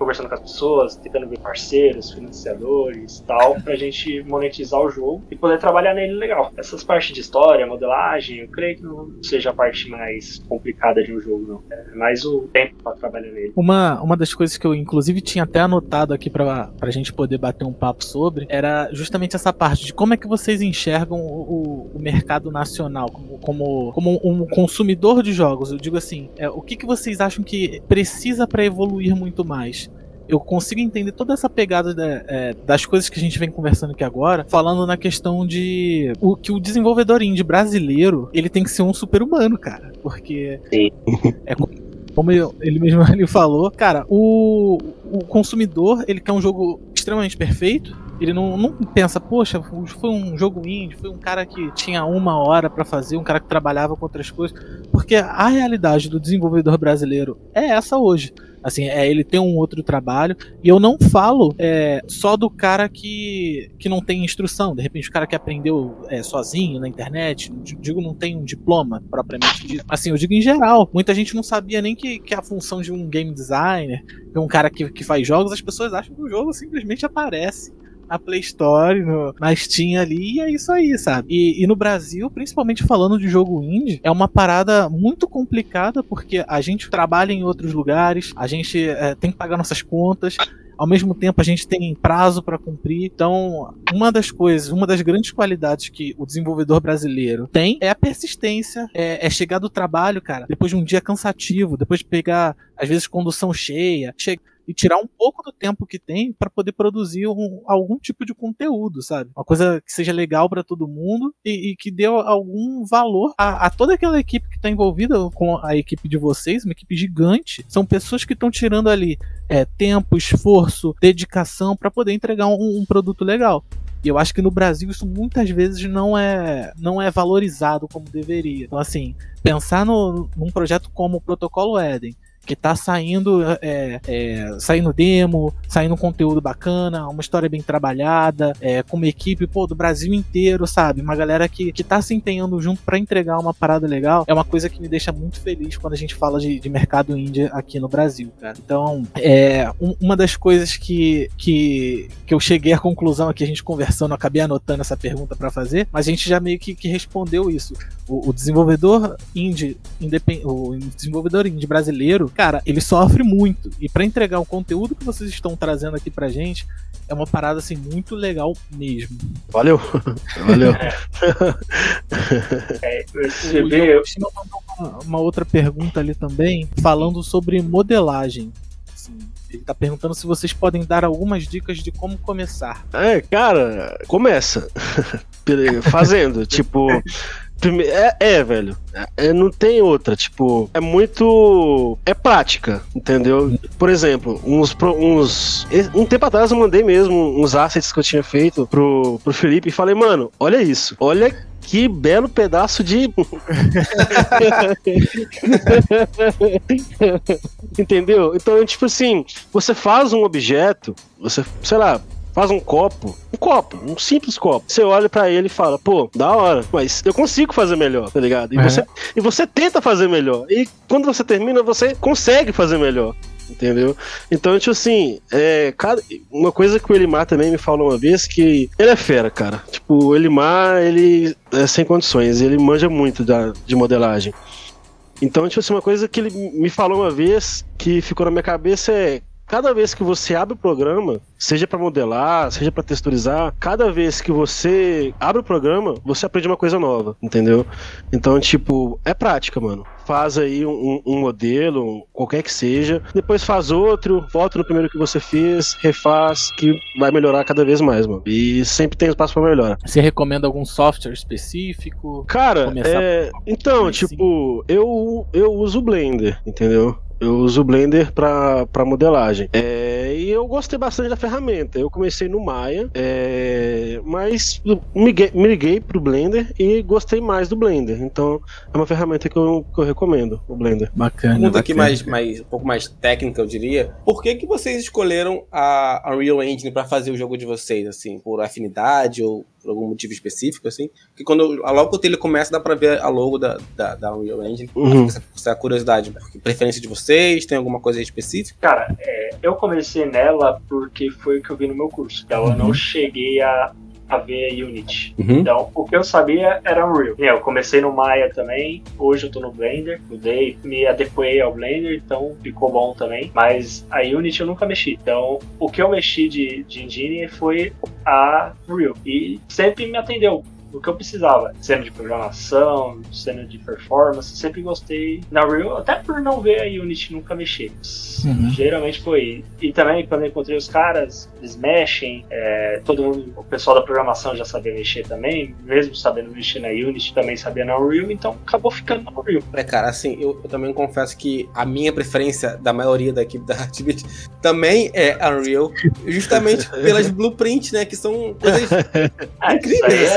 conversando com as pessoas, tentando ver parceiros, financiadores tal, pra gente monetizar o jogo e poder trabalhar nele legal. Essas partes de história, modelagem, eu creio que não seja a parte mais complicada de um jogo, não. É mais o tempo pra trabalhar nele. Uma, uma das coisas que eu, inclusive, tinha até anotado aqui pra, pra gente poder bater um papo sobre era justamente essa parte de como é que vocês enxergam o, o mercado nacional como, como, como um consumidor de jogos. Eu digo assim, é, o que, que vocês acham que precisa para evoluir muito mais? Eu consigo entender toda essa pegada é, das coisas que a gente vem conversando aqui agora, falando na questão de o que o desenvolvedor indie brasileiro ele tem que ser um super humano, cara, porque Sim. é como ele mesmo [laughs] ele falou, cara, o, o consumidor ele quer um jogo extremamente perfeito. Ele não, não pensa, poxa, foi um jogo indie, foi um cara que tinha uma hora para fazer, um cara que trabalhava com outras coisas. Porque a realidade do desenvolvedor brasileiro é essa hoje. Assim, é ele tem um outro trabalho. E eu não falo é, só do cara que, que não tem instrução. De repente, o cara que aprendeu é, sozinho na internet. Digo, não tem um diploma propriamente dito. Assim, eu digo em geral. Muita gente não sabia nem que, que a função de um game designer, de um cara que, que faz jogos, as pessoas acham que o jogo simplesmente aparece na Play Store, no, na Steam ali, e é isso aí, sabe? E, e, no Brasil, principalmente falando de jogo indie, é uma parada muito complicada porque a gente trabalha em outros lugares, a gente é, tem que pagar nossas contas. Ao mesmo tempo, a gente tem prazo para cumprir. Então, uma das coisas, uma das grandes qualidades que o desenvolvedor brasileiro tem é a persistência, é, é chegar do trabalho, cara, depois de um dia cansativo, depois de pegar, às vezes, condução cheia, chegar e tirar um pouco do tempo que tem para poder produzir um, algum tipo de conteúdo, sabe? Uma coisa que seja legal para todo mundo e, e, que dê algum valor a, a toda aquela equipe que está envolvida com a equipe de vocês, uma equipe gigante. São pessoas que estão tirando ali é, tempo, esforço, dedicação para poder entregar um, um produto legal. E eu acho que no Brasil isso muitas vezes não é, não é valorizado como deveria. Então, assim, pensar no, num projeto como o Protocolo Eden, que tá saindo é, é, saindo demo, saindo conteúdo bacana, uma história bem trabalhada, é, com uma equipe pô, do Brasil inteiro, sabe? Uma galera que, que tá se empenhando junto para entregar uma parada legal. É uma coisa que me deixa muito feliz quando a gente fala de, de mercado indie aqui no Brasil, cara. Então, é um, uma das coisas que, que, que eu cheguei à conclusão aqui, a gente conversando, acabei anotando essa pergunta para fazer, mas a gente já meio que, que respondeu isso. O, o desenvolvedor indie, independ, o desenvolvedor indie brasileiro, cara, ele sofre muito. E para entregar o conteúdo que vocês estão trazendo aqui pra gente, é uma parada assim muito legal mesmo. Valeu. [laughs] Valeu. É, você [laughs] vê, eu... uma, uma outra pergunta ali também, falando sobre modelagem. Assim, ele tá perguntando se vocês podem dar algumas dicas de como começar. É, cara, começa. [laughs] Fazendo. tipo, é, é, velho. É, não tem outra. Tipo, é muito. É prática, entendeu? Por exemplo, uns, uns. Um tempo atrás eu mandei mesmo uns assets que eu tinha feito pro, pro Felipe e falei, mano, olha isso. Olha que belo pedaço de. [laughs] Entendeu? Então, tipo assim, você faz um objeto, você, sei lá, faz um copo, um copo, um simples copo. Você olha para ele e fala, pô, da hora, mas eu consigo fazer melhor, tá ligado? E, é. você, e você tenta fazer melhor. E quando você termina, você consegue fazer melhor. Entendeu? Então, tipo assim, é, cada, uma coisa que o Elimar também me falou uma vez que ele é fera, cara. Tipo, o Elimar, ele é sem condições, ele manja muito da, de modelagem. Então, tipo assim, uma coisa que ele me falou uma vez que ficou na minha cabeça é: cada vez que você abre o programa, seja para modelar, seja para texturizar, cada vez que você abre o programa, você aprende uma coisa nova, entendeu? Então, tipo, é prática, mano. Faz aí um, um modelo, qualquer que seja, depois faz outro, volta no primeiro que você fez, refaz, que vai melhorar cada vez mais, mano. E sempre tem espaço para melhorar. Você recomenda algum software específico? Cara, é... então, tipo, eu, eu uso o Blender, entendeu? Eu uso o Blender para modelagem. É, e eu gostei bastante da ferramenta. Eu comecei no Maya, é, mas miguei, liguei pro Blender e gostei mais do Blender. Então é uma ferramenta que eu, que eu recomendo, o Blender. Bacana. Pergunta aqui mais, mais, um pouco mais técnica, eu diria. Por que, que vocês escolheram a Unreal Engine para fazer o jogo de vocês? Assim, por afinidade ou por algum motivo específico, assim? Porque quando logo que ele começa, dá pra ver a logo da, da, da Unreal Engine. Uhum. Essa, essa curiosidade, porque preferência de vocês, tem alguma coisa específica? Cara, é, eu comecei nela porque foi o que eu vi no meu curso. Então eu não cheguei a, a ver Unity. Uhum. Então, o que eu sabia era Unreal. Eu comecei no Maya também, hoje eu tô no Blender, mudei, me adequei ao Blender, então ficou bom também. Mas a Unity eu nunca mexi. Então, o que eu mexi de, de engine foi a Unreal. E sempre me atendeu no que eu precisava. Cena de programação, cena de performance, sempre gostei na Unreal, até por não ver a Unity nunca mexer. Uhum. Geralmente foi. E também quando eu encontrei os caras, eles mexem, é, todo mundo, o pessoal da programação já sabia mexer também, mesmo sabendo mexer na Unity, também sabia na Unreal, então acabou ficando na Unreal. É, cara, assim, eu, eu também confesso que a minha preferência da maioria da equipe da [laughs] Heartbeat também é Unreal, justamente [laughs] pelas blueprints, né, que são coisas Ah, [laughs] isso incríveis,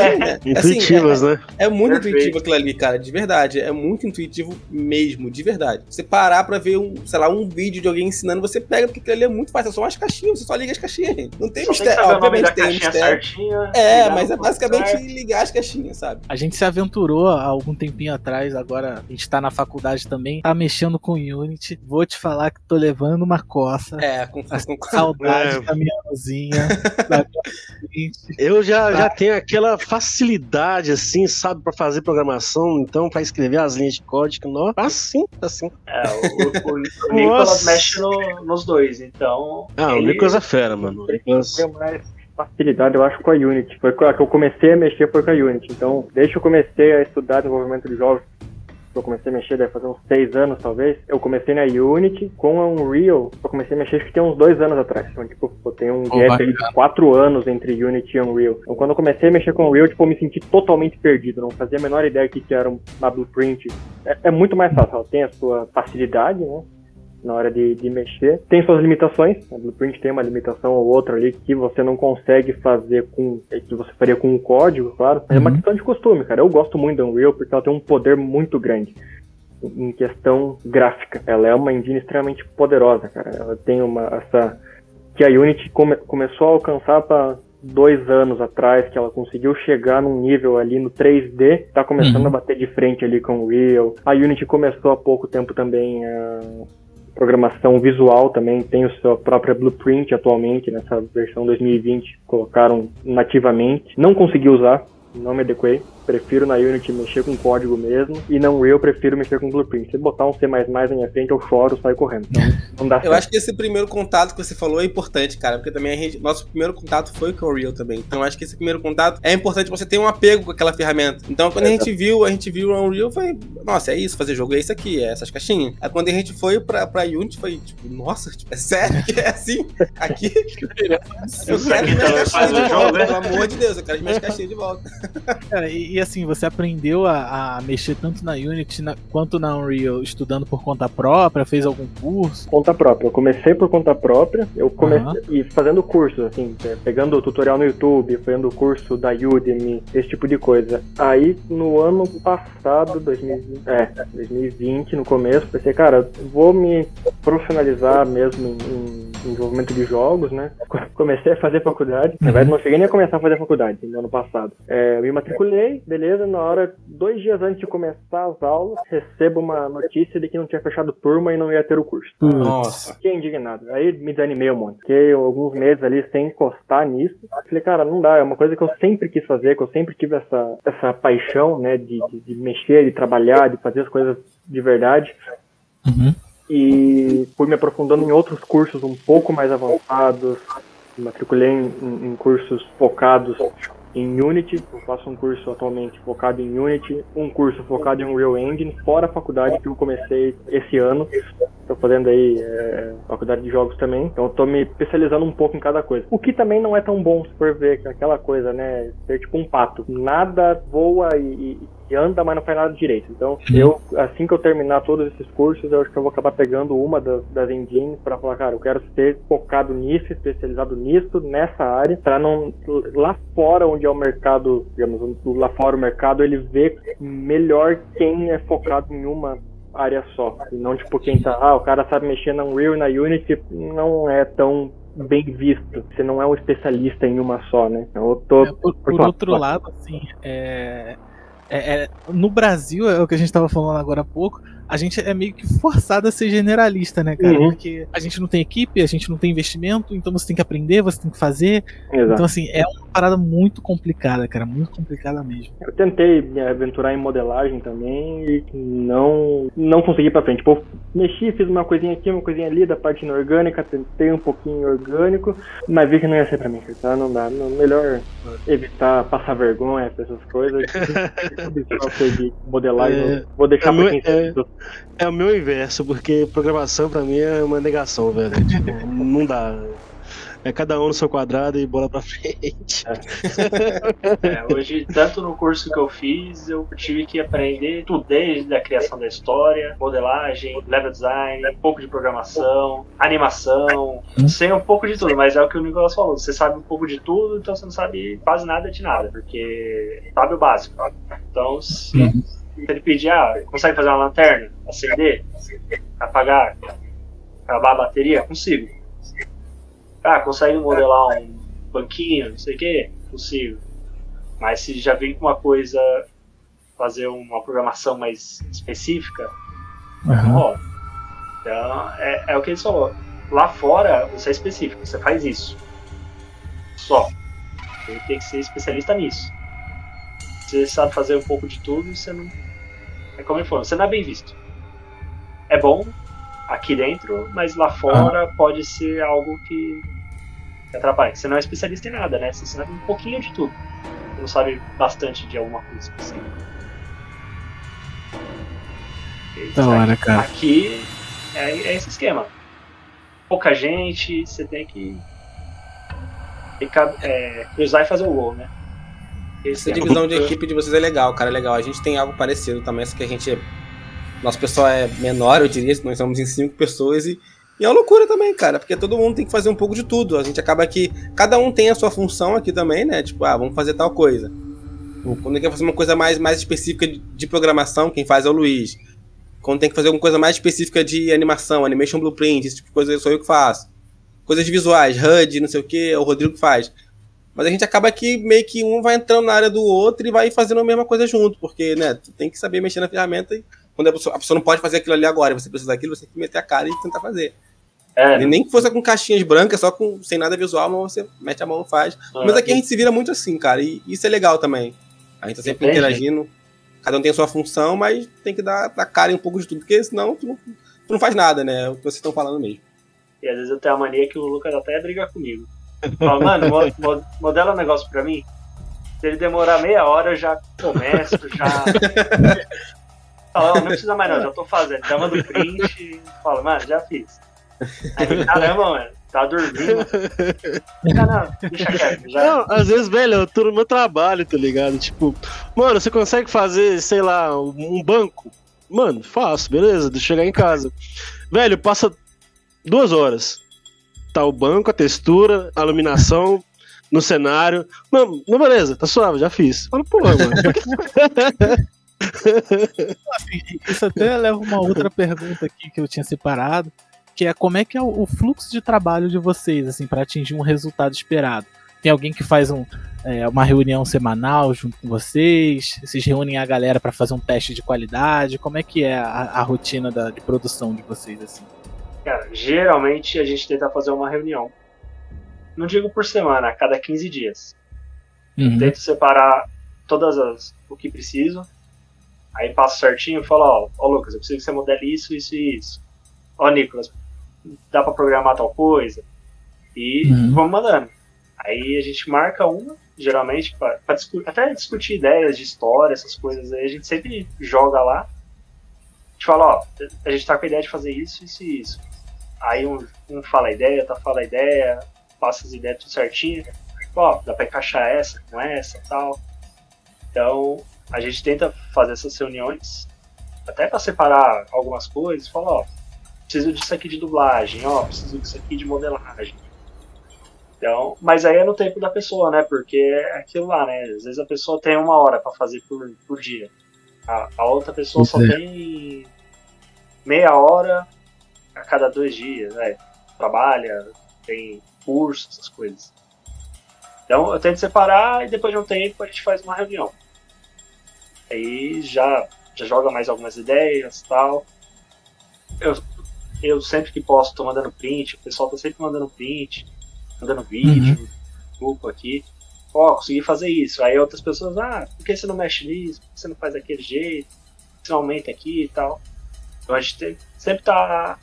aí assim, é- né? Intuitivas, né? É muito Perfeito. intuitivo aquilo ali, cara, de verdade. É muito intuitivo mesmo, de verdade. Você parar pra ver um, sei lá, um vídeo de alguém ensinando, você pega, porque aquilo ali é muito fácil. São as caixinhas, você só liga as caixinhas, gente. Não tem Só tem que mistério. nome Obviamente da tem caixinha mistério. certinha. É, mas é basicamente certo. ligar as caixinhas, sabe? A gente se aventurou há algum tempinho atrás, agora a gente tá na faculdade também, tá mexendo com Unity. Vou te falar que tô levando uma coça. É, com, com, Saudade É. da minha [laughs] Unity. Eu já, já tenho aquela facilidade, assim, sabe, pra fazer programação, então, pra escrever as linhas de código, não, assim, assim. É, o, o, o [laughs] Nicolas mexe no- nos dois, então. Ah, o ele- Nicolas é fera, mano. O Nicolas... mais facilidade, eu acho, com a Unity. Foi com a que eu comecei a mexer foi com a Unity. Então, desde que eu comecei a estudar desenvolvimento de jogos, eu comecei a mexer, deve fazer uns seis anos, talvez, eu comecei na Unity, com a Unreal, eu comecei a mexer acho que tem uns dois anos atrás. Então, tipo, eu tenho um Oh, gap bacana. de quatro anos entre Unity e Unreal. Então, quando eu comecei a mexer com Unreal, tipo, eu me senti totalmente perdido, não fazia a menor ideia do que que era uma blueprint. É, é muito mais fácil, ela tem a sua facilidade, né? Na hora de, de mexer. Tem suas limitações, a Blueprint tem uma limitação ou outra ali que você não consegue fazer com, que você faria com o código, claro. Mas é uma Uhum. questão de costume, cara. Eu gosto muito da Unreal porque ela tem um poder muito grande em questão gráfica. Ela é uma engine extremamente poderosa, cara. Ela tem uma, essa, que a Unity come- começou a alcançar para dois anos atrás, que ela conseguiu chegar num nível ali no 3D, tá começando Uhum. a bater de frente ali com o Unreal. A Unity começou há pouco tempo também a programação visual também, tem a sua própria blueprint atualmente, nessa versão 2020, colocaram nativamente. Não consegui usar, não me adequei. Prefiro na Unity mexer com código mesmo. E na Unreal prefiro mexer com blueprint. Se botar um C++ na minha frente, eu choro, saio correndo. Então, não dá Eu certo. acho que esse primeiro contato que você falou é importante, cara, porque também a gente, nosso primeiro contato foi com o Unreal também. Então eu acho que esse primeiro contato é importante você ter um apego com aquela ferramenta. Então quando a gente viu, a gente viu o Unreal, foi, nossa, é isso, fazer jogo é isso aqui, é essas caixinhas. Aí quando a gente foi pra, pra Unity, foi tipo, nossa, tipo, é sério que é assim? Aqui? Eu [laughs] quero aqui minhas também faz caixinhas de volta, né? pelo amor de Deus, eu quero as minhas caixinhas de volta. Cara, e, e assim, você aprendeu a, a mexer tanto na Unity na- quanto na Unreal estudando por conta própria, fez algum curso? Conta própria. Eu comecei por conta própria, eu comecei e fazendo cursos, assim, é, pegando tutorial no YouTube, fazendo curso da Udemy, esse tipo de coisa. Aí no ano passado, 2020, é, 2020, no começo, pensei, cara, vou me profissionalizar mesmo em, em desenvolvimento de jogos, né? Comecei a fazer faculdade. Na verdade, não cheguei nem a começar a fazer faculdade no ano passado. É, eu me matriculei, beleza, na hora, dois dias antes de começar as aulas, recebo uma notícia de que não tinha fechado turma e não ia ter o curso. Nossa. Fiquei indignado. Aí me desanimei um monte. Fiquei alguns meses ali sem encostar nisso. Falei, cara, não dá. É uma coisa que eu sempre quis fazer, que eu sempre tive essa, essa paixão, né, de, de, de mexer, de trabalhar, de fazer as coisas de verdade. Uhum. E fui me aprofundando em outros cursos um pouco mais avançados. Me matriculei em, em- em cursos focados em Unity. Eu faço um curso atualmente focado em Unity, um curso focado em Unreal Engine, fora a faculdade que eu comecei esse ano. Estou fazendo aí é, faculdade de jogos também, então estou me especializando um pouco em cada coisa. O que também não é tão bom se for ver é aquela coisa, né? Ser tipo um pato. Nada voa e, e- anda, mas não faz nada direito. Então, eu, assim que eu terminar todos esses cursos, eu acho que eu vou acabar pegando uma das, das engines para falar, cara, eu quero ser focado nisso, especializado nisso, nessa área, para não lá fora onde é o mercado, digamos, lá fora o mercado, ele vê melhor quem é focado em uma área só. E não tipo quem tá, ah, o cara sabe mexer na Unreal e na Unity, não é tão bem visto. Você não é um especialista em uma só, né? Eu tô, é, por, por outro lado, assim, é, é, é, no Brasil, é o que a gente estava falando agora há pouco, a gente é meio que forçado a ser generalista, né, cara? Uhum. Porque a gente não tem equipe, a gente não tem investimento, então você tem que aprender, você tem que fazer. Exato. Então, assim, é uma parada muito complicada, cara, muito complicada mesmo. Eu tentei me aventurar em modelagem também e não, não consegui pra frente. Tipo, mexi, fiz uma coisinha aqui, uma coisinha ali da parte inorgânica, tentei um pouquinho orgânico, mas vi que não ia ser pra mim, tá? Não dá. Melhor evitar passar vergonha pra essas coisas. modelagem, é, vou deixar é pra quem é, é o meu inverso, porque programação pra mim é uma negação, velho. [laughs] Tipo, não dá. É cada um no seu quadrado e bola pra [laughs] frente. É, hoje, tanto no curso que eu fiz, eu tive que aprender tudo, desde a criação da história, modelagem, level design, um pouco de programação, animação, sei um pouco de tudo, mas é o que o Nicolas falou, você sabe um pouco de tudo, então você não sabe quase nada de nada, porque sabe o básico. Então, se se ele pedir, ah, consegue fazer uma lanterna? Acender? Apagar? Acabar a bateria? Consigo. Ah, consegue modelar um banquinho? Não sei o que? Consigo. Mas se já vem com uma coisa, fazer uma programação mais específica, uhum. ó. Então, é, é o que ele falou. Lá fora, você é específico, você faz isso. Só. Você tem que ser especialista nisso. Você sabe fazer um pouco de tudo, você não é como ele falou, você não é bem visto. É bom aqui dentro, mas lá fora ah. pode ser algo que, atrapalha. Você não é especialista em nada, né? Você sabe um pouquinho de tudo. Você não sabe bastante de alguma coisa específica. Da hora, cara. Aqui é, é, esse esquema. Pouca gente, você tem que, tem que é, cruzar e fazer o gol, né? Essa divisão de equipe de vocês é legal, cara, é legal. A gente tem algo parecido também, só que a gente. Nosso pessoal é menor, eu diria, nós somos em cinco pessoas e, e é uma loucura também, cara, porque todo mundo tem que fazer um pouco de tudo. A gente acaba que. Cada um tem a sua função aqui também, né? Tipo, ah, vamos fazer tal coisa. Quando quer fazer uma coisa mais, mais específica de programação, quem faz é o Luiz. Quando tem que fazer alguma coisa mais específica de animação, animation blueprint, esse tipo de coisa, sou eu que faço. Coisas visuais, HUD, não sei o que, é o Rodrigo faz. Mas a gente acaba que meio que um vai entrando na área do outro e vai fazendo a mesma coisa junto, porque, né, tu tem que saber mexer na ferramenta e quando a pessoa, a pessoa não pode fazer aquilo ali agora, você precisa daquilo, você tem que meter a cara e tentar fazer. É. E nem que fosse com caixinhas brancas, só com sem nada visual, mas você mete a mão e faz. Ah, mas aqui a gente se vira muito assim, cara, e isso é legal também. A gente tá sempre interagindo, cada um tem a sua função, mas tem que dar, dar cara em um pouco de tudo, porque senão tu não, tu não faz nada, né? É o que vocês estão falando mesmo. E às vezes eu tenho a mania que o Lucas até briga comigo. Fala, mano, mo modela um negócio pra mim. Se ele demorar meia hora, eu já começo, já. Fala, não precisa mais não, já tô fazendo. Já manda o print fala, mano, já fiz. Aí, caramba, mano, tá dormindo. Não, não, deixa quieto. Já... Não, às vezes, velho, eu tô no meu trabalho, tá ligado? Tipo, mano, você consegue fazer, sei lá, um banco? Mano, faço, beleza, deixa eu chegar em casa. Velho, passa duas horas tá o banco, a textura, a iluminação no cenário. Não, não beleza, tá suave, já fiz. Fala, pô, mano. [laughs] isso até leva uma outra pergunta aqui que eu tinha separado, que é como é que é o, fluxo de trabalho de vocês, assim, para atingir um resultado esperado. Tem alguém que faz um, é, uma reunião semanal junto com vocês? Vocês reúnem a galera para fazer um teste de qualidade? Como é que é a, a rotina da, de produção de vocês, assim? Cara, geralmente a gente tenta fazer uma reunião. Não digo por semana, a cada 15 dias. Uhum. Tento separar todas as o que preciso. Aí passo certinho e falo, ó, ó Lucas, eu preciso que você modele isso, isso e isso. Ó Nicolas, dá para programar tal coisa. E uhum. vamos mandando. Aí a gente marca uma, geralmente, pra, pra discu até discutir ideias de história, essas coisas aí, a gente sempre joga lá. A gente fala, ó, a gente tá com a ideia de fazer isso, isso e isso. Aí um, um fala a ideia, outro fala a ideia, passa as ideias tudo certinho. Ó, dá pra encaixar essa com essa tal. Então, a gente tenta fazer essas reuniões, até para separar algumas coisas, fala, ó, preciso disso aqui de dublagem, ó, preciso disso aqui de modelagem. Então, mas aí é no tempo da pessoa, né? Porque é aquilo lá, né? Às vezes a pessoa tem uma hora para fazer por, por dia. A, a outra pessoa só tem meia hora a cada dois dias, né? Trabalha, tem curso, essas coisas. Então eu tento separar e depois de um tempo a gente faz uma reunião. Aí já, já joga mais algumas ideias tal. Eu, eu sempre que posso tô mandando print, o pessoal tá sempre mandando print, mandando vídeo, uhum. grupo aqui. Ó, oh, consegui fazer isso. Aí outras pessoas, ah, por que você não mexe nisso? Por que você não faz daquele jeito? Por que você não aumenta aqui e tal? Então a gente sempre tá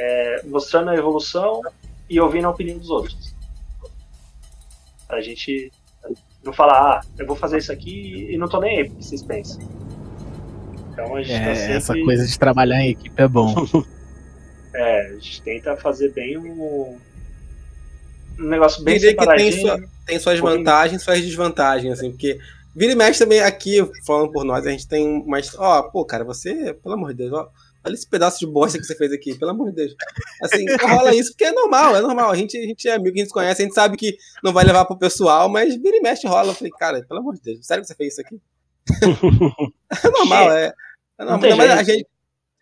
é, mostrando a evolução e ouvindo a opinião dos outros. A gente não falar, ah, eu vou fazer isso aqui e não tô nem aí porque vocês pensam. Então a gente é, tá sempre... Essa coisa de trabalhar em equipe é bom. [laughs] é, a gente tenta fazer bem um, um negócio bem Diria que tem, sua, tem suas vantagens e suas desvantagens, assim, porque vira e mexe também aqui, falando por nós, a gente tem mais. Ó, pô, cara, você, pelo amor de Deus, ó, Olha esse pedaço de bosta que você fez aqui, pelo amor de Deus. Assim, rola isso porque é normal, é normal. A gente, a gente é amigo, a gente se conhece, a gente sabe que não vai levar pro pessoal, mas vira e mexe rola. Eu falei, cara, pelo amor de Deus, sério que você fez isso aqui? [laughs] é normal, é. é normal. Mas a gente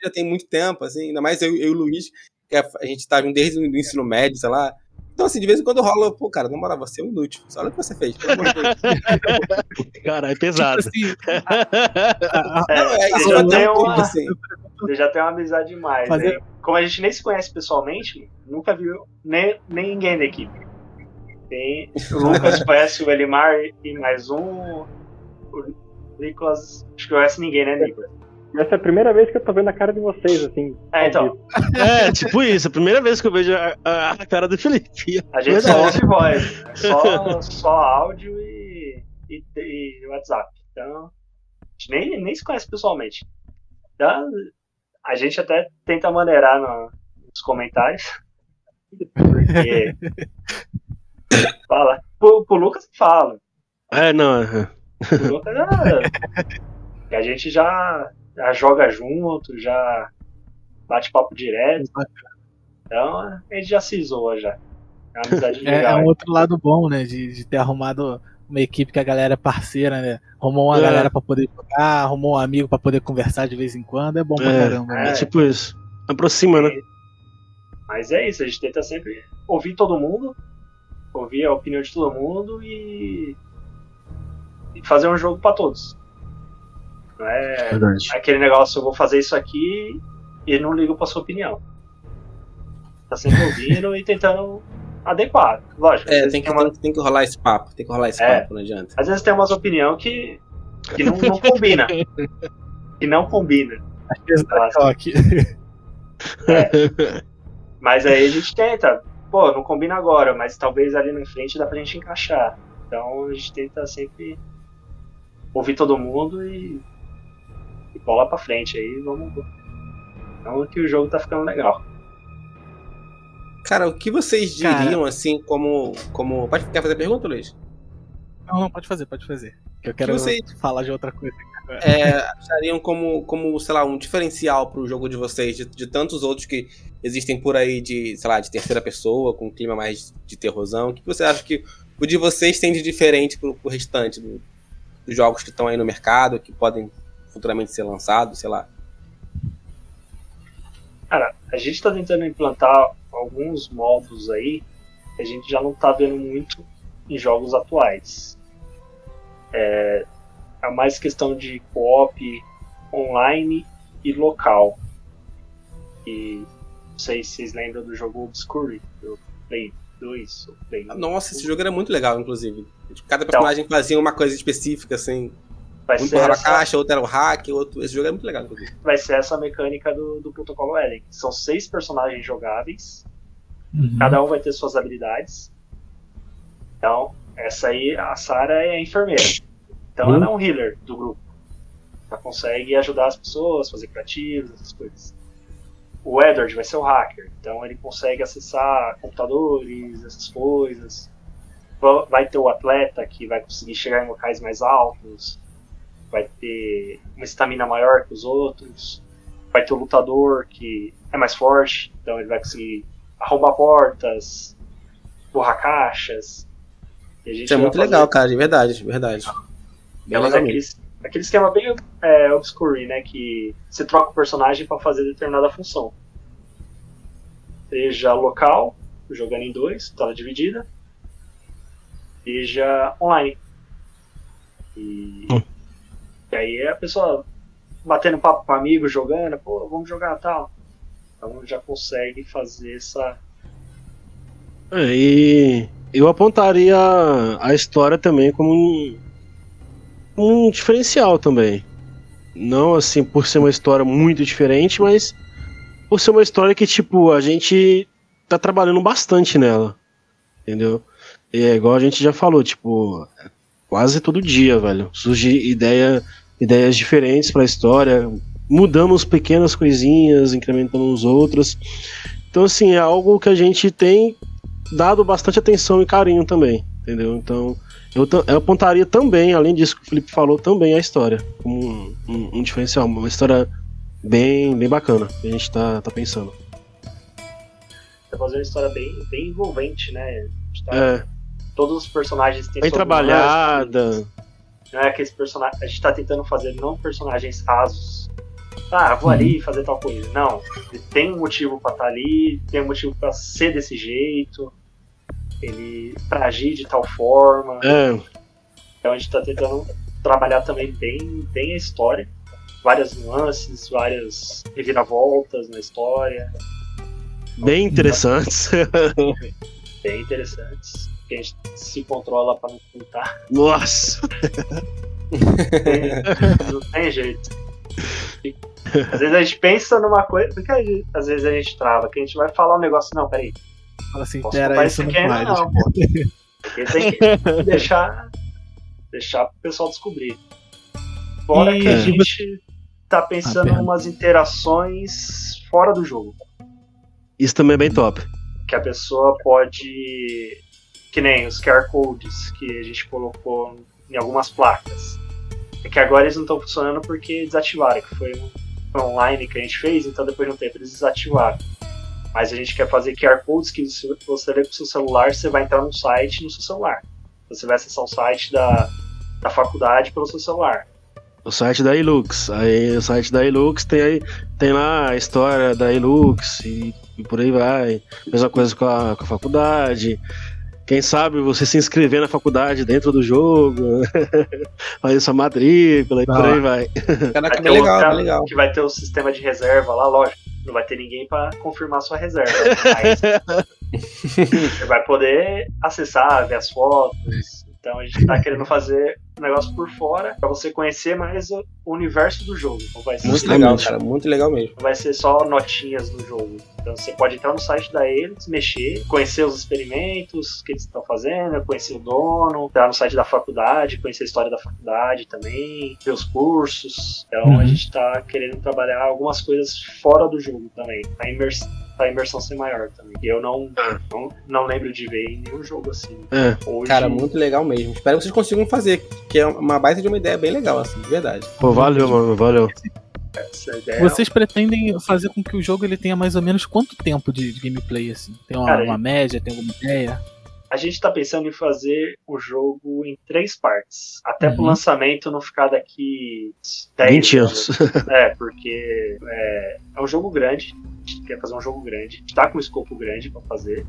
já tem muito tempo, assim, ainda mais eu, eu e o Luiz, que é, a gente tá desde o ensino médio, sei lá, então, assim, de vez em quando rola, pô, cara, na moral, você é um inútil. Olha o que você fez. [laughs] cara, é pesado. Tipo assim, [laughs] é, é, isso já tem uma, assim. Eu já tenho uma amizade demais. Né? Como a gente nem se conhece pessoalmente, nunca viu nem, nem ninguém da equipe. Tem, o Lucas [laughs] conhece o Elimar e mais um. O Nicolas. Acho que conhece ninguém, né, Nicolas? Essa é a primeira vez que eu tô vendo a cara de vocês, assim. É, então. [laughs] É, tipo isso, a primeira vez que eu vejo a, a, a cara do Felipe. A gente só ouve voz. Só, [laughs] só áudio e, e, e, WhatsApp. Então, a gente nem, nem se conhece pessoalmente. Então, a gente até tenta maneirar no, nos comentários. Porque. fala. Pro, pro Lucas fala. É, não. Pro Lucas, é, [laughs] a gente já já joga junto, já bate papo direto. Então a gente já se zoa já. É, amizade [laughs] é, é um outro lado bom, né? De, de ter arrumado uma equipe que a galera é parceira, né? Arrumou uma é. galera pra poder jogar, arrumou um amigo pra poder conversar de vez em quando. É bom pra é, caramba. Né? É, tipo isso. Aproxima, né? Mas é isso, a gente tenta sempre ouvir todo mundo, ouvir a opinião de todo mundo e, e fazer um jogo para todos. Não é Verdade. aquele negócio, eu vou fazer isso aqui e não ligo pra sua opinião. Tá sempre ouvindo e tentando adequar. Lógico. É, tem que, tem, uma... tem, que rolar esse papo, tem que rolar esse é, papo, não adianta. Às vezes tem umas opiniões que, que não, não combina. que não combina. Aqui. É. Mas aí a gente tenta, pô, não combina agora, mas talvez ali na frente dá pra gente encaixar. Então a gente tenta sempre ouvir todo mundo e e bola pra frente aí, vamos. Vamos que o jogo tá ficando legal. Cara, o que vocês diriam, Cara... assim, como. como... Pode quer fazer pergunta, Luiz? Não, não, pode fazer, pode fazer. Que eu quero que vocês, falar de outra coisa. É, achariam como, como, sei lá, um diferencial pro jogo de vocês, de, de, tantos outros que existem por aí de, sei lá, de terceira pessoa, com um clima mais de terrorzão. O que você acha que o de vocês tem de diferente pro, pro restante do, dos jogos que estão aí no mercado, que podem futuramente ser lançado, sei lá? Cara, a gente está tentando implantar alguns modos aí que a gente já não está vendo muito em jogos atuais. É, é mais questão de co-op online e local. E não sei se vocês lembram do jogo Obscure, do Play 2 ou Play Nossa, esse jogo era muito legal, inclusive. Cada então, personagem então, fazia uma coisa específica, assim. Vai um essa... a caixa, outro era o hack, outro. Esse jogo é muito legal, inclusive. Vai ser essa mecânica do, do protocolo Ellen. São seis personagens jogáveis. Uhum. Cada um vai ter suas habilidades. Então, essa aí, a Sarah é a enfermeira. Então uhum. ela é um healer do grupo. Ela consegue ajudar as pessoas, fazer criativos, essas coisas. O Edward vai ser o hacker, então ele consegue acessar computadores, essas coisas. Vai ter o atleta que vai conseguir chegar em locais mais altos vai ter uma estamina maior que os outros, vai ter o lutador que é mais forte, então ele vai conseguir arrombar portas, borrar caixas. Isso é muito fazer... legal, cara, de verdade, de verdade. é, mas aquele, aquele esquema bem é, obscure, né? Que você troca o personagem para fazer determinada função. Seja local jogando em dois, tela dividida, seja online. E, Hum. Aí a pessoa batendo papo com amigo, jogando, pô, vamos jogar tal. Então já consegue fazer essa. É, e eu apontaria a história também como um, um diferencial também. Não assim por ser uma história muito diferente, mas por ser uma história que, tipo, a gente tá trabalhando bastante nela. Entendeu? E é igual a gente já falou, tipo, quase todo dia, velho. Surge ideia, ideias diferentes pra história. Mudamos pequenas coisinhas, incrementando os outros. Então, assim, é algo que a gente tem dado bastante atenção e carinho também, entendeu? Então, eu, eu apontaria também, além disso que o Felipe falou, também a história como um, um- um diferencial, uma história bem, bem bacana que a gente tá, tá pensando. Tá fazendo uma história bem, bem envolvente, né? A gente tá- É, Todos os personagens têm bem trabalhada. Não é aqueles personagens. A gente tá tentando fazer não personagens rasos. Ah, vou ali fazer tal coisa. Não. Ele tem um motivo pra estar ali, tem um motivo pra ser desse jeito. Ele. pra agir de tal forma. É, Então a gente tá tentando trabalhar também bem, bem a história. Várias nuances, várias reviravoltas na história. bem interessantes. [laughs] Bem interessantes. Que a gente se controla pra não contar. Nossa! [laughs] não tem jeito. Às vezes a gente pensa numa coisa. Porque a gente- às vezes a gente trava, que a gente vai falar um negócio, não, peraí, Fala assim, posso pera, isso não aqui ainda vale. não, pô. [laughs] Porque tem que deixar, deixar pro pessoal descobrir. Fora E- que a gente tá pensando Ah, em umas interações fora do jogo. Isso também é bem top. Que a pessoa pode. Que nem os QR codes que a gente colocou em algumas placas. É que agora eles não estão funcionando porque desativaram, que foi online que a gente fez, então depois de um tempo eles desativaram. Mas a gente quer fazer QR codes que se você ler com seu celular, você vai entrar num site no seu celular. Você vai acessar o site da, da faculdade pelo seu celular. O site da Ilux. Aí o site da Ilux tem, aí, tem lá a história da Ilux e, e por aí vai. Mesma coisa com a, com a faculdade. Quem sabe você se inscrever na faculdade dentro do jogo, [laughs] fazer sua matrícula e por aí vai. [laughs] Caraca, Vai ter bem legal, legal. que vai ter o sistema de reserva lá, lógico. Não vai ter ninguém para confirmar sua reserva. Mas [laughs] você vai poder acessar, ver as fotos. Então a gente tá querendo fazer um negócio por fora para você conhecer mais o universo do jogo. Não vai ser, Muito Justamente. legal, cara. Muito legal mesmo. não vai ser só notinhas no jogo. Então você pode entrar no site da eles, mexer, conhecer os experimentos que eles estão fazendo, conhecer o dono, entrar no site da faculdade, conhecer a história da faculdade também, ver os cursos. Então Uhum. a gente tá querendo trabalhar algumas coisas fora do jogo também, pra, imers pra imersão ser maior também. E eu não, Ah. não, não lembro de ver em nenhum jogo assim. É, Hoje, Cara, muito legal mesmo. Espero que vocês consigam fazer, que é uma baita de uma ideia bem legal, assim, de verdade. pô, valeu, mano, valeu. essa ideia Vocês pretendem fazer com que o jogo ele tenha mais ou menos quanto tempo de, de gameplay assim? Tem uma, Cara, uma média, tem alguma ideia? A gente tá pensando em fazer o jogo em três partes. Até pro Uhum. lançamento não ficar daqui 10 20 anos. É, porque é, é um jogo grande. Quer fazer um jogo grande. A gente tá com um escopo grande pra fazer.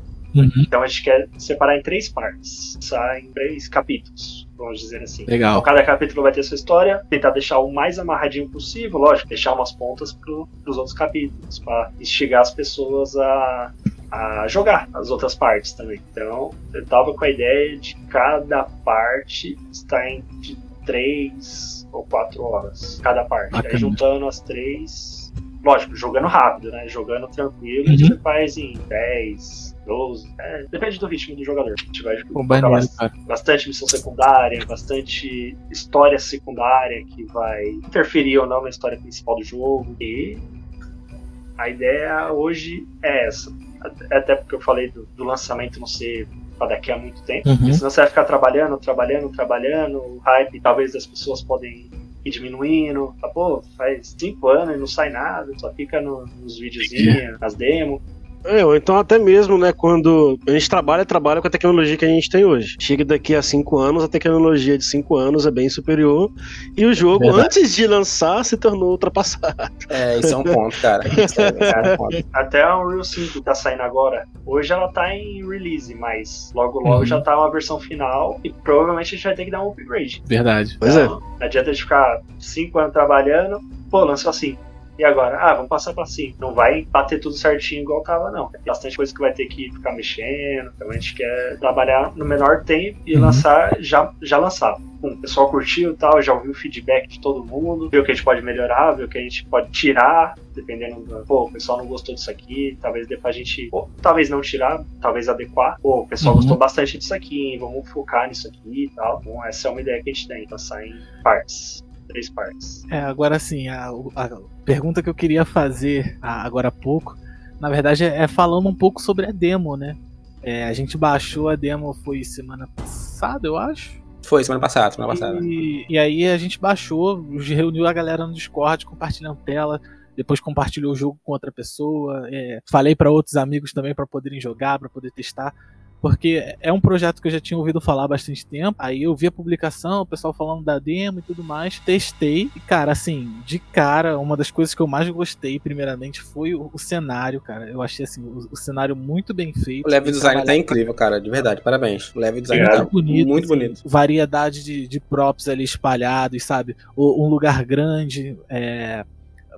Então a gente quer separar em três partes. Sai em três capítulos, vamos dizer assim. Então, Legal. cada capítulo vai ter sua história, tentar deixar o mais amarradinho possível, lógico, deixar umas pontas pro, pros outros capítulos, para instigar as pessoas a, a jogar as outras partes também. Então, eu tava com a ideia de cada parte estar entre três ou quatro horas, cada parte. Bacana. Aí juntando as três, lógico, jogando rápido, né? Jogando tranquilo, Uhum. você faz em 10, 12, é, depende do ritmo do jogador. A gente vai jogar bastante bastante missão secundária, bastante história secundária que vai interferir ou não na história principal do jogo. E a ideia hoje é essa. Até- porque eu falei do, do lançamento não ser para daqui a muito tempo. Uhum. Porque senão você vai ficar trabalhando, trabalhando, trabalhando. O hype talvez das pessoas podem ir diminuindo. Ah, pô, faz cinco anos e não sai nada, só fica no- nos videozinhos, nas demos. É, ou então até mesmo, né, quando a gente trabalha, trabalha com a tecnologia que a gente tem hoje. Chega daqui a cinco anos, a tecnologia de cinco anos é bem superior e o jogo, Verdade. antes de lançar, se tornou ultrapassado. [laughs] É, isso é um ponto, cara. É um ponto. Até a Unreal 5 que tá saindo agora. Hoje ela tá em release, mas logo logo Uhum. já tá uma versão final e provavelmente a gente vai ter que dar um upgrade. Verdade. Pois é. Não adianta de ficar 5 anos trabalhando, pô, lançou assim. E agora? Ah, vamos passar pra 5. Não vai bater tudo certinho igual tava, não. Tem bastante coisa que vai ter que ficar mexendo. Então a gente quer trabalhar no menor tempo e Uhum. lançar, já, já lançar. O pessoal curtiu e tal, já ouviu o feedback de todo mundo, viu o que a gente pode melhorar, viu o que a gente pode tirar, dependendo do. Pô, o pessoal não gostou disso aqui, talvez dê pra gente. Ou, talvez não tirar, talvez adequar. Pô, o pessoal Uhum. gostou bastante disso aqui, vamos focar nisso aqui e tal. Então, essa é uma ideia que a gente tem, passar em partes. Três partes. É, agora sim, a, a pergunta que eu queria fazer a- agora há pouco, na verdade, é, é falando um pouco sobre a demo, né? É, a gente baixou a demo foi semana passada, eu acho. Foi, semana passada, semana passada. E, e aí a gente baixou, reuniu a galera no Discord, compartilhando tela. Depois compartilhou o jogo com outra pessoa. é, falei para outros amigos também para poderem jogar, para poder testar. Porque é um projeto que eu já tinha ouvido falar há bastante tempo. Aí eu vi a publicação, o pessoal falando da demo e tudo mais. Testei. E, cara, assim, de cara, uma das coisas que eu mais gostei, primeiramente, foi o, o cenário, cara. Eu achei assim, o, o cenário muito bem feito. O level design tá incrível, cara, de verdade, parabéns. O level design Obrigado. tá bonito, muito assim, bonito. Variedade de, de props ali espalhados, sabe? O- um lugar grande. é,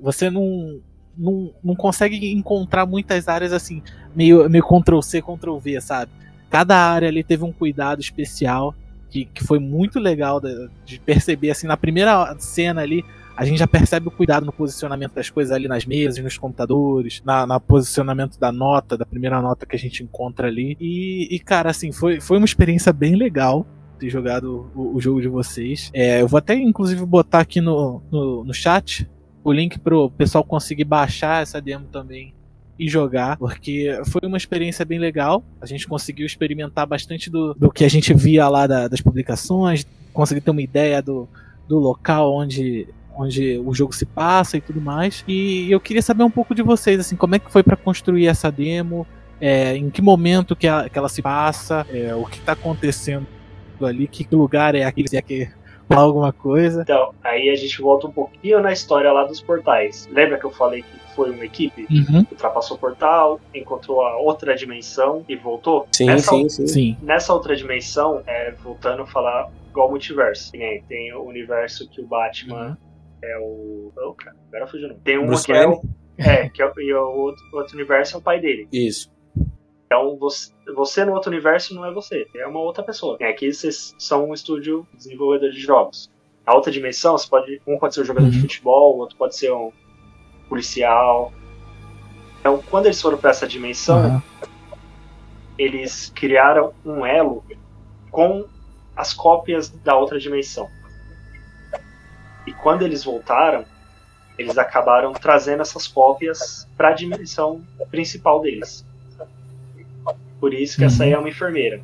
você não, não, não consegue encontrar muitas áreas assim, meio, meio Ctrl-C, Ctrl-V, sabe? Cada área ali teve um cuidado especial que, que foi muito legal da- de perceber, assim, na primeira cena ali. A gente já percebe o cuidado no posicionamento das coisas ali nas mesas, nos computadores, na, na posicionamento da nota, da primeira nota que a gente encontra ali. E, e, cara, assim, foi, foi uma experiência bem legal ter jogado o, o jogo de vocês. É, eu vou até, inclusive, botar aqui no, no, no chat o link pro pessoal conseguir baixar essa demo também e jogar, porque foi uma experiência bem legal. A gente conseguiu experimentar bastante do, do que a gente via lá da- das publicações, conseguir ter uma ideia do, do local onde, onde o jogo se passa e tudo mais. E eu queria saber um pouco de vocês, assim, como é que foi para construir essa demo, é, em que momento que, ela- que ela se passa, é, o que tá acontecendo ali, que lugar é aquele, se é que alguma coisa. Então, aí a gente volta um pouquinho na história lá dos portais. Lembra que eu falei que foi uma equipe? Uhum. Ultrapassou o portal, encontrou a outra dimensão e voltou? Sim, Nessa sim, sim. Sim. Nessa outra dimensão, é, voltando a falar igual multiverso. Tem, tem o universo que o Batman Uhum. é o. Oh, cara, agora fugiu não. Tem um Bruce que é o. É, que é, o- e o outro, outro universo é o pai dele. Isso. Então você, você no outro universo não é você, é uma outra pessoa. E aqui vocês são um estúdio desenvolvedor de jogos. Na outra dimensão, você pode, um pode ser um jogador de Uhum. futebol, o outro pode ser um policial. Então, quando eles foram para essa dimensão, Aham. eles criaram um elo com as cópias da outra dimensão. E quando eles voltaram, eles acabaram trazendo essas cópias para a dimensão principal deles. Por isso que essa aí é uma enfermeira.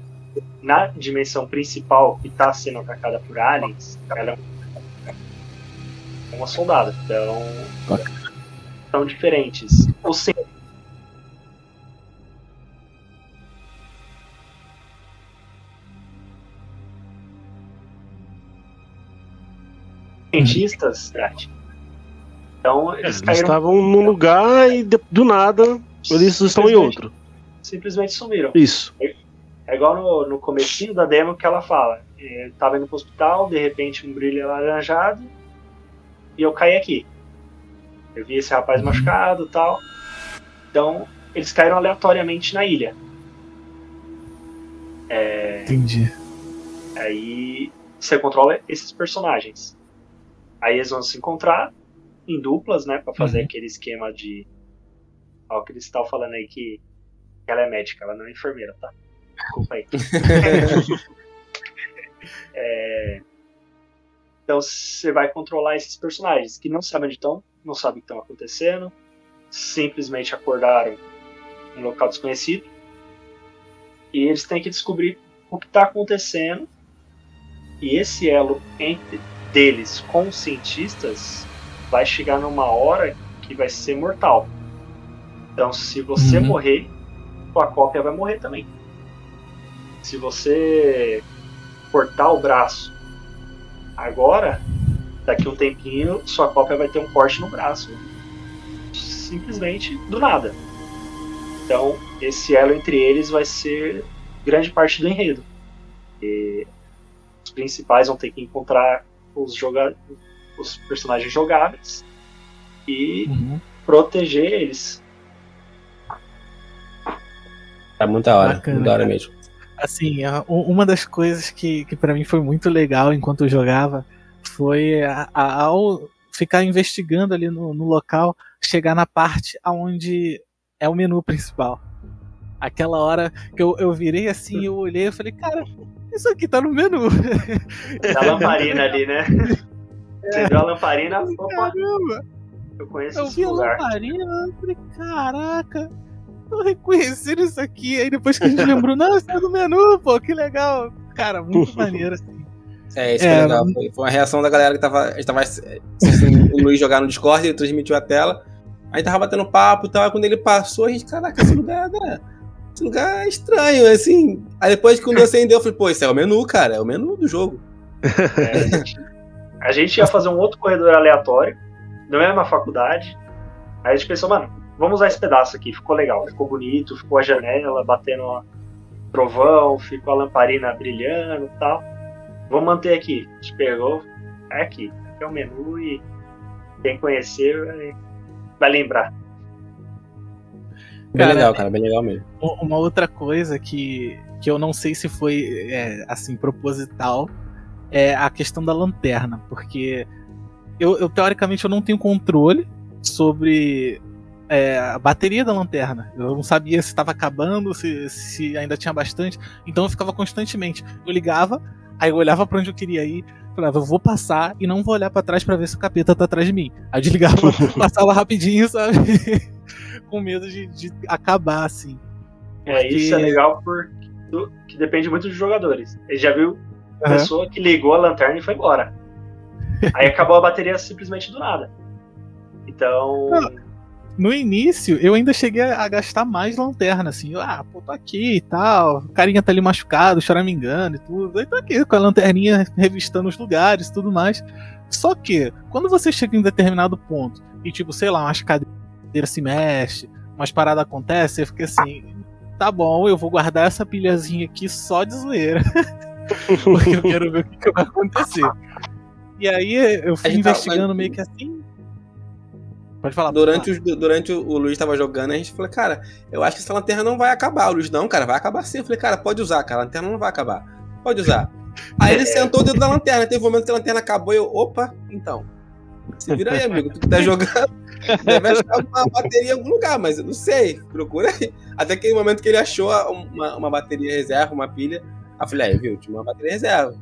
Na dimensão principal, que está sendo atacada por aliens, ela é uma soldada. Então, são diferentes. O sim- cientistas. Então, eles Eles estavam num lugar e do nada eles estão em outro. simplesmente sumiram. Isso. É igual no, no comecinho da demo que ela fala. É, tava indo pro hospital, de repente um brilho alaranjado e eu caí aqui. Eu vi esse rapaz machucado e tal. Então, eles caíram aleatoriamente na ilha. É, Entendi. aí você controla esses personagens. Aí eles vão se encontrar em duplas, né? Pra fazer Uhum. aquele esquema de. Ó, o Cristal falando aí que ela é médica, ela não é enfermeira, tá? Desculpa aí. [laughs] [laughs] É, Então você vai controlar esses personagens que não sabem onde estão, não sabem o que estão acontecendo, simplesmente acordaram em um local desconhecido e eles têm que descobrir o que está acontecendo e esse elo entre deles com os cientistas vai chegar numa hora que vai ser mortal. Então, se você Uhum. morrer, sua cópia vai morrer também. Se você cortar o braço agora, daqui um tempinho, sua cópia vai ter um corte no braço. Simplesmente do nada. Então, esse elo entre eles vai ser grande parte do enredo. E os principais vão ter que encontrar os, joga os personagens jogáveis e Uhum. proteger eles. Tá muito da hora. Bacana, muito da hora mesmo. Assim, u- uma das coisas que, que para mim foi muito legal enquanto eu jogava foi a- a- ao ficar investigando ali no, no local, chegar na parte aonde é o menu principal. Aquela hora que eu, eu virei assim, eu olhei e falei, cara, isso aqui tá no menu. Da lamparina ali, né? Você viu a lamparina? Caramba! eu conheço Eu esse vi a lugar. lamparina, eu falei, caraca, tô reconhecendo isso aqui. Aí depois que a gente lembrou, não, isso é do menu, pô, que legal. Cara, muito [laughs] maneiro. É, isso É, foi legal. Foi, foi uma reação da galera que tava. A gente tava assistindo o Luiz jogar no Discord, ele transmitiu a tela. Aí tava batendo papo e tal. Aí quando ele passou, a gente, caraca, esse lugar é. Esse lugar é estranho, assim. Aí depois que quando acendeu, eu falei, pô, esse é o menu, cara. É o menu do jogo. É, a, [laughs] gente, a gente ia fazer um outro corredor aleatório, na mesma faculdade. Aí a gente pensou, mano, vamos usar esse pedaço aqui, ficou legal, ficou bonito, ficou a janela batendo trovão, ficou a lamparina brilhando e tal. Vamos manter aqui. A gente pegou, é aqui, aqui é o menu e quem conhecer vai, vai lembrar. Bem Cara, legal, cara. Bem legal mesmo. Uma outra coisa que, que eu não sei se foi é, assim proposital é a questão da lanterna, porque eu, eu, teoricamente eu não tenho controle sobre é, a bateria da lanterna. Eu não sabia se estava acabando, se, se ainda tinha bastante, então eu ficava constantemente. Eu ligava, aí eu olhava para onde eu queria ir, falava, eu vou passar e não vou olhar para trás para ver se o capeta tá atrás de mim. Aí eu desligava, [laughs] passava rapidinho, sabe? [laughs] Com medo de, de acabar assim. É, Porque- isso é legal porque que depende muito dos jogadores. Ele já viu Aham. pessoa que ligou a lanterna e foi embora. Aí acabou a bateria simplesmente do nada. Então, No início, eu ainda cheguei a gastar mais lanterna, assim. Ah, pô, tô aqui e tal. O carinha tá ali machucado, choramingando e tudo. Aí tô aqui com a lanterninha revistando os lugares e tudo mais. Só que, quando você chega em determinado ponto e, tipo, sei lá, umas cadeiras se mexem, umas paradas acontecem, eu fiquei assim. Tá bom, eu vou guardar essa pilhazinha aqui só de zoeira. [laughs] Porque eu quero ver o que, que vai acontecer. E aí eu fui investigando mas- meio que assim. Pode falar. Durante, os- durante o, o Luiz tava jogando, a gente falou, cara, eu acho que essa lanterna não vai acabar. O Luiz, não, cara, vai acabar sim. Eu falei, cara, pode usar, cara, a lanterna não vai acabar. Pode usar. Aí ele [laughs] sentou dentro da lanterna. Teve um momento que a lanterna acabou e eu, opa, então. Se vira aí, amigo. Tu que tá jogando, [laughs] deve achar uma bateria em algum lugar, mas eu não sei. Procura aí. Até aquele momento que ele achou uma, uma bateria reserva, uma pilha. Aí eu falei, é, viu, tinha uma bateria reserva.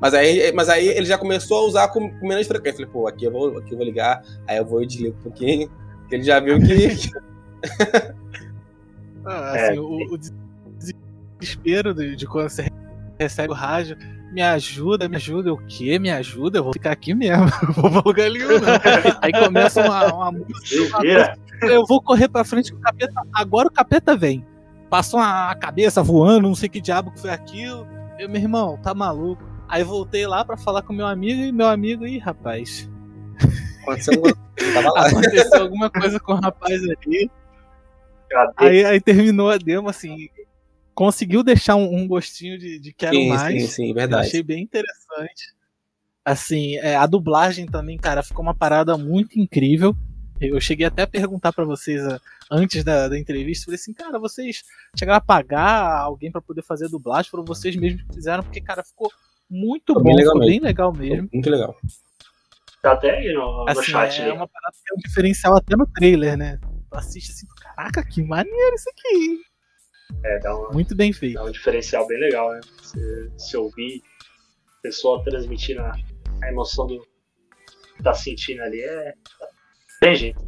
Mas aí, mas aí ele já começou a usar com, com menos frequência. Eu falei, pô, aqui eu, vou, aqui eu vou ligar, aí eu vou e desligo um pouquinho. Porque ele já viu que. [laughs] [laughs] Ah, É. assim, o, o desespero de, de quando você recebe o rádio. Me ajuda, me ajuda. O quê? Me ajuda? Eu vou ficar aqui mesmo. [laughs] Não vou pra lugar nenhum. Aí começa uma, uma música. uma. Eu vou correr pra frente com o capeta. Agora o capeta vem. Passou uma cabeça voando, não sei que diabo que foi aquilo. Eu, meu irmão, tá maluco. Aí voltei lá pra falar com meu amigo e meu amigo, ih, rapaz, Aconteceu aconteceu alguma coisa com o rapaz ali. Aí, aí terminou a demo, assim. Conseguiu deixar um, um gostinho de, de quero Sim, mais. sim, sim, verdade. achei bem interessante. Assim, é, a dublagem também, cara, ficou uma parada muito incrível. Eu cheguei até a perguntar pra vocês ah, antes da, da entrevista, falei assim, cara, vocês chegaram a pagar alguém pra poder fazer a dublagem, foram vocês mesmos que fizeram, porque, cara, ficou muito bom, bem legal bem legal mesmo. Muito legal. Tá até aí no, no Assim, chat é aí. uma parada que é um diferencial até no trailer, né? Tu assiste assim, caraca, que maneiro isso aqui, hein? É, dá, uma, Muito bem feito. dá um diferencial bem legal, né? Você, se ouvir a pessoa transmitindo a, a emoção do que tá sentindo ali, é. Tem jeito.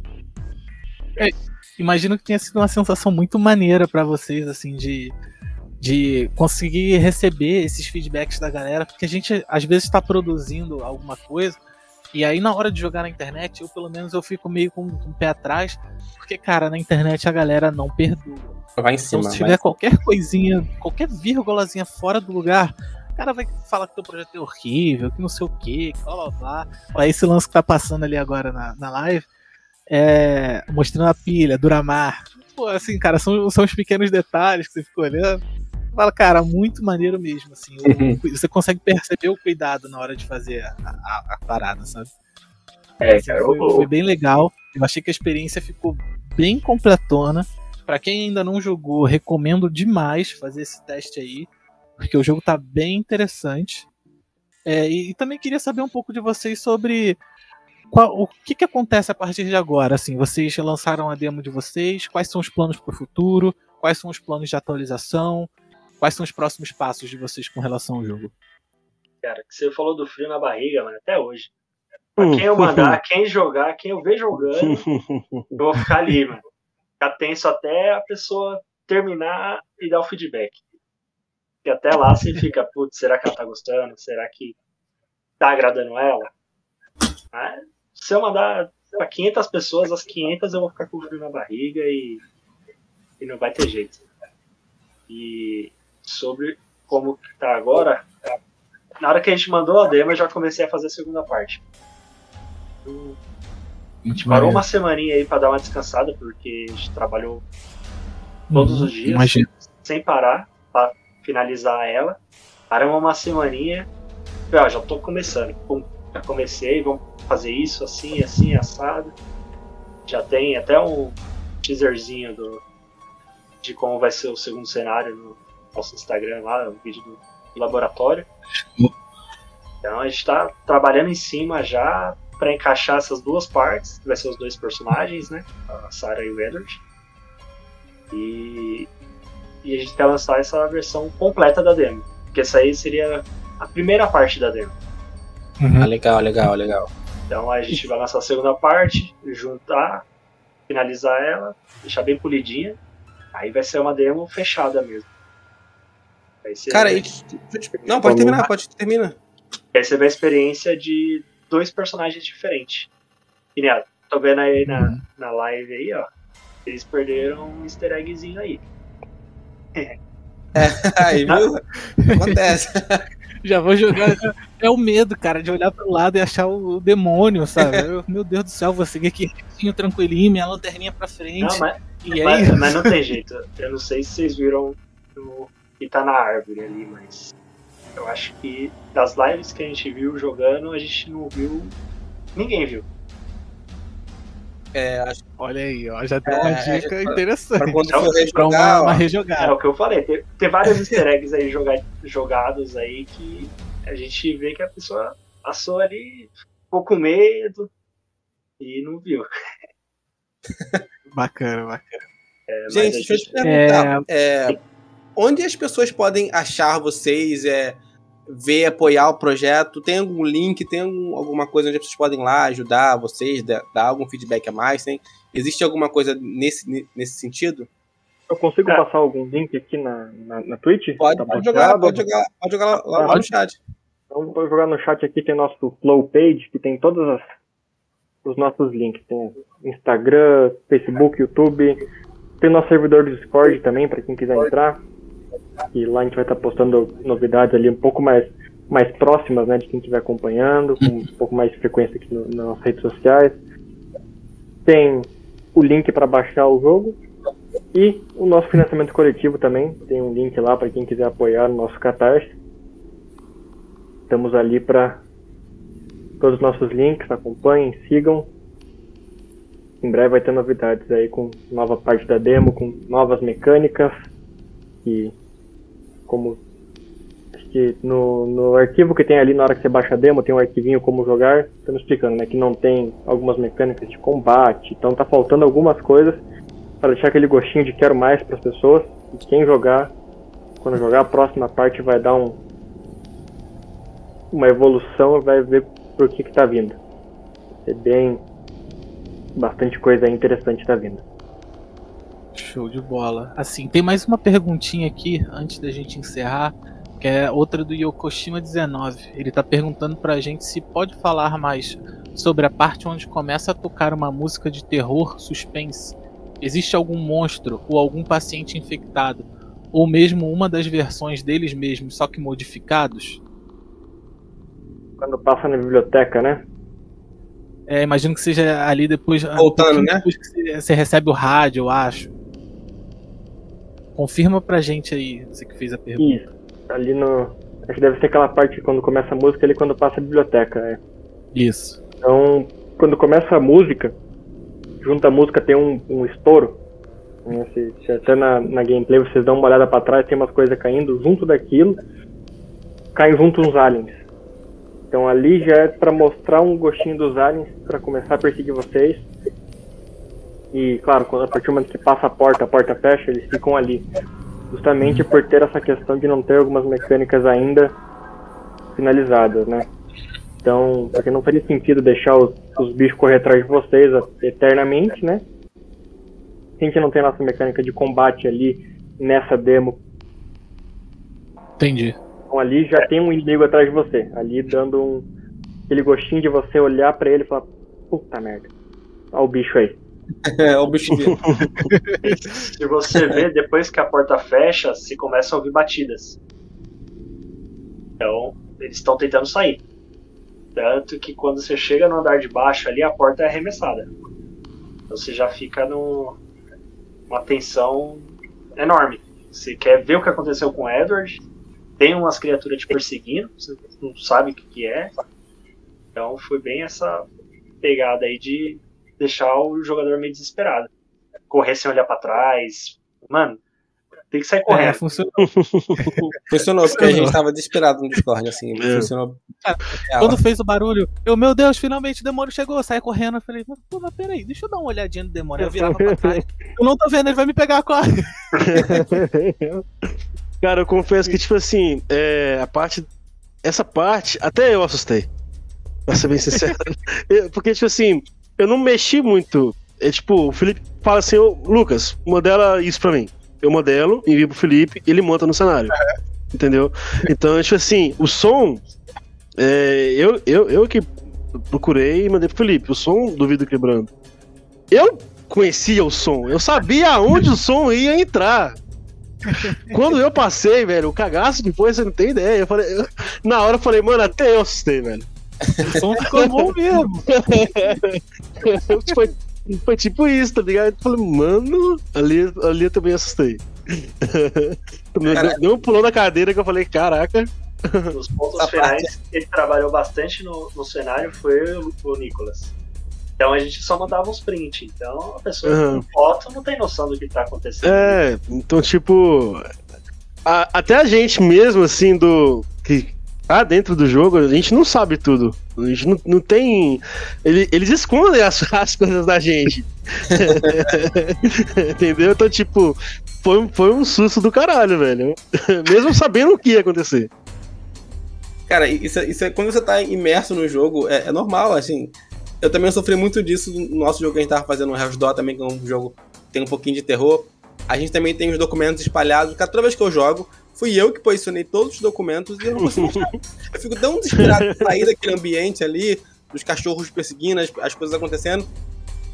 imagino que tenha sido uma sensação muito maneira pra vocês, assim, de, de conseguir receber esses feedbacks da galera, porque a gente às vezes está produzindo alguma coisa E aí na hora de jogar na internet, eu pelo menos eu fico meio com, com o pé atrás, porque cara, na internet a galera não perdoa. Vai em cima. Então se tiver qualquer coisinha, qualquer vírgulazinha fora do lugar, o cara vai falar que teu projeto é horrível, que não sei o que, que blá blá blá. Esse lance que tá passando ali agora na, na live, é, mostrando a pilha, Duramar. Pô, assim, cara, são, são os pequenos detalhes que você fica olhando. Fala, cara, muito maneiro mesmo, assim. Uhum. Você consegue perceber o cuidado na hora de fazer a, a, a parada, sabe? É, Assim, cara, foi, foi bem legal. Eu achei que a experiência ficou bem completona. Pra quem ainda não jogou, recomendo demais fazer esse teste aí, porque o jogo tá bem interessante. É, e, e também queria saber um pouco de vocês sobre qual- o que, que acontece a partir de agora. Assim, vocês lançaram a demo de vocês, quais são os planos para o futuro, quais são os planos de atualização, quais são os próximos passos de vocês com relação ao jogo. cara, que você falou do frio na barriga, mano, até hoje. Pra quem eu mandar, [laughs] quem jogar, quem eu ver jogando, [laughs] eu vou ficar ali, mano. Ficar tenso até a pessoa terminar e dar o feedback. E até lá você fica, putz, será que ela tá gostando? Será que tá agradando ela? Mas, se eu mandar pra 500 pessoas, as 500 eu vou ficar com frio na barriga e, e não vai ter jeito. E sobre como tá agora, na hora que a gente mandou a demo, eu já comecei a fazer a segunda parte. A gente parou uma semaninha aí pra dar uma descansada, porque a gente trabalhou todos os dias, Imagina. sem parar, pra finalizar ela. Paramos uma semaninha, ó, já tô começando. Pum, já comecei, vamos fazer isso assim, assim, assado. Já tem até um teaserzinho do, de como vai ser o segundo cenário no nosso Instagram lá, o vídeo do laboratório. Então a gente tá trabalhando em cima já para encaixar essas duas partes, que vai ser os dois personagens, né? A Sarah e o Edward. E, e a gente quer lançar essa versão completa da demo. Porque essa aí seria a primeira parte da demo. Ah, legal, legal, legal. Então a gente vai lançar a segunda parte, juntar, finalizar ela, deixar bem polidinha. Aí vai ser uma demo fechada mesmo. Aí você, Cara, e, te- não, pode terminar, pode terminar. aí você vê a experiência de dois personagens diferentes. E né, tô vendo aí na, na live aí, ó. Eles perderam um easter eggzinho aí. [laughs] Aí, viu? Acontece. [laughs] Já vou jogar. É o medo, cara, de olhar pro lado e achar o demônio, sabe? Eu, meu Deus do céu, vou seguir aqui tranquilinho, minha lanterninha pra frente. Não, mas, e aí, mas, mas não tem jeito. Eu não sei se vocês viram o que tá na árvore ali, mas eu acho que das lives que a gente viu jogando, a gente não viu. Ninguém viu. É, acho olha aí, ó, já deu uma É, dica pra- interessante. que quando Então, for Pra rejogar, uma, uma ó, É rejogada. o que eu falei, tem, tem vários easter eggs aí joga- jogados aí que a gente vê que a pessoa passou ali, ficou com medo e não viu. Bacana, bacana. É, Gente, deixa eu te perguntar. é, onde as pessoas podem achar vocês, é, ver, apoiar o projeto? Tem algum link, tem algum- alguma coisa onde as pessoas podem ir lá ajudar vocês, dar, dar algum feedback a mais? Tem? Existe alguma coisa nesse, nesse sentido? Eu consigo É. passar algum link aqui na, na, na Twitch? Pode, Tá pode jogar, pode jogar, pode jogar lá, lá- lá no chat. Então, vou jogar no chat aqui, tem nosso Flow Page, que tem todos as- os nossos links. Tem Instagram, Facebook, YouTube. Tem nosso servidor do Discord também, para quem quiser entrar. E lá a gente vai estar postando novidades ali um pouco mais, mais próximas, né, de quem estiver acompanhando, com um pouco mais de frequência aqui no- nas redes sociais. Tem o link para baixar o jogo. E o nosso financiamento coletivo também. Tem um link lá para quem quiser apoiar o nosso Catarse. Estamos ali para todos os nossos links, acompanhem, sigam. Em breve vai ter novidades aí com nova parte da demo, com novas mecânicas. E como que no, no arquivo que tem ali na hora que você baixa a demo, tem um arquivinho como jogar, estamos explicando, né? Que não tem algumas mecânicas de combate, então tá faltando algumas coisas para deixar aquele gostinho de quero mais para as pessoas. E quem jogar, quando jogar a próxima parte vai dar um, uma evolução e vai ver por que que tá vindo. É bem bastante coisa interessante tá vindo. Show de bola. Assim, tem mais uma perguntinha aqui antes da gente encerrar, que é outra do Yokoshima 19. Ele tá perguntando pra gente se pode falar mais sobre a parte onde começa a tocar uma música de terror suspense. Existe algum monstro ou algum paciente infectado, ou mesmo uma das versões deles mesmos, só que modificados? Quando passa na biblioteca, né? É, imagino que seja ali depois. Voltando, um né? Depois que você- você recebe o rádio, eu acho. Confirma pra gente aí, você que fez a pergunta. Isso. Ali no. Acho que deve ser aquela parte quando começa a música ali quando passa a biblioteca. É. Isso. Então, quando começa a música, junto à música tem um, um estouro. né? Se, se até na, na gameplay vocês dão uma olhada pra trás, tem umas coisas caindo. Junto daquilo, caem junto uns aliens. Então ali já é pra mostrar um gostinho dos aliens pra começar a perseguir vocês. E claro, quando a partir do momento que passa a porta, a porta fecha, eles ficam ali. Justamente por ter essa questão de não ter algumas mecânicas ainda finalizadas, né? Então, porque não faria sentido deixar os, os bichos correr atrás de vocês eternamente, né? A gente não tem nossa mecânica de combate ali nessa demo, Entendi. então ali já tem um inimigo atrás de você. Ali dando um, aquele gostinho de você olhar pra ele e falar, puta merda. Olha o bicho aí. [laughs] É, o bicho. [laughs] Se você vê, depois que a porta fecha, se começa a ouvir batidas. Então, eles estão tentando sair. Tanto que quando você chega no andar de baixo ali, a porta é arremessada. Então você já fica num, uma tensão enorme. Você quer ver o que aconteceu com o Edward, tem umas criaturas te perseguindo, você não sabe o que é. Então foi bem essa pegada aí de deixar o jogador meio desesperado. Correr sem olhar pra trás. Mano, tem que sair É, correndo. funcionou. [laughs] Funcionou, porque a gente tava desesperado no Discord, assim. É. Funcionou. Real. Quando fez o barulho, eu, meu Deus, finalmente o demônio chegou, eu saí correndo. Eu falei, mas, pô, mas peraí, deixa eu dar uma olhadinha no demônio. Eu virava pra trás. [laughs] Eu não tô vendo, ele vai me pegar, corre. [laughs] Cara, eu confesso que, tipo assim, é, a parte. Essa parte, até eu assustei. Pra ser bem sincero. Eu- Porque, tipo assim, eu não mexi muito. É tipo, o Felipe fala assim, ô Lucas, modela isso pra mim. Eu modelo, envio pro Felipe, ele monta no cenário. Entendeu? Então, tipo assim, o som. é, eu, eu, eu que procurei e mandei pro Felipe, o som do vidro quebrando. Eu conhecia o som, eu sabia aonde o som ia entrar. [laughs] Quando eu passei, velho, o cagaço que foi, você não tem ideia. Eu falei, na hora eu falei, mano, até eu assustei, velho. O som ficou bom mesmo. [laughs] foi, foi tipo isso, tá ligado? Eu falei, mano, ali, ali eu também assustei. [laughs] Cara- Deu um pulão da cadeira que eu falei, caraca. [laughs] Os pontos Essa finais que ele trabalhou bastante no, no cenário foi o, o Nicolas. Então a gente só mandava uns print. Então a pessoa Uhum. com foto não tem noção do que tá acontecendo. É, então, tipo. a- até a gente mesmo, assim, do. Que tá dentro do jogo, a gente não sabe tudo. A gente não, não tem. ele- eles escondem as, [laughs] as coisas da gente. [laughs] Entendeu? Então, tipo, foi, foi um susto do caralho, velho. [laughs] mesmo sabendo o que ia acontecer. Cara, isso, é- isso é, quando você tá imerso no jogo, é, é normal, assim. Eu também sofri muito disso no nosso jogo que a gente tava fazendo, o Hell's Door também, que é um jogo que tem um pouquinho de terror. A gente também tem os documentos espalhados. Cara, toda vez que eu jogo, fui eu que posicionei todos os documentos e eu não consigo. [laughs] Eu fico tão desesperado de sair daquele ambiente ali, dos cachorros perseguindo, as, as coisas acontecendo.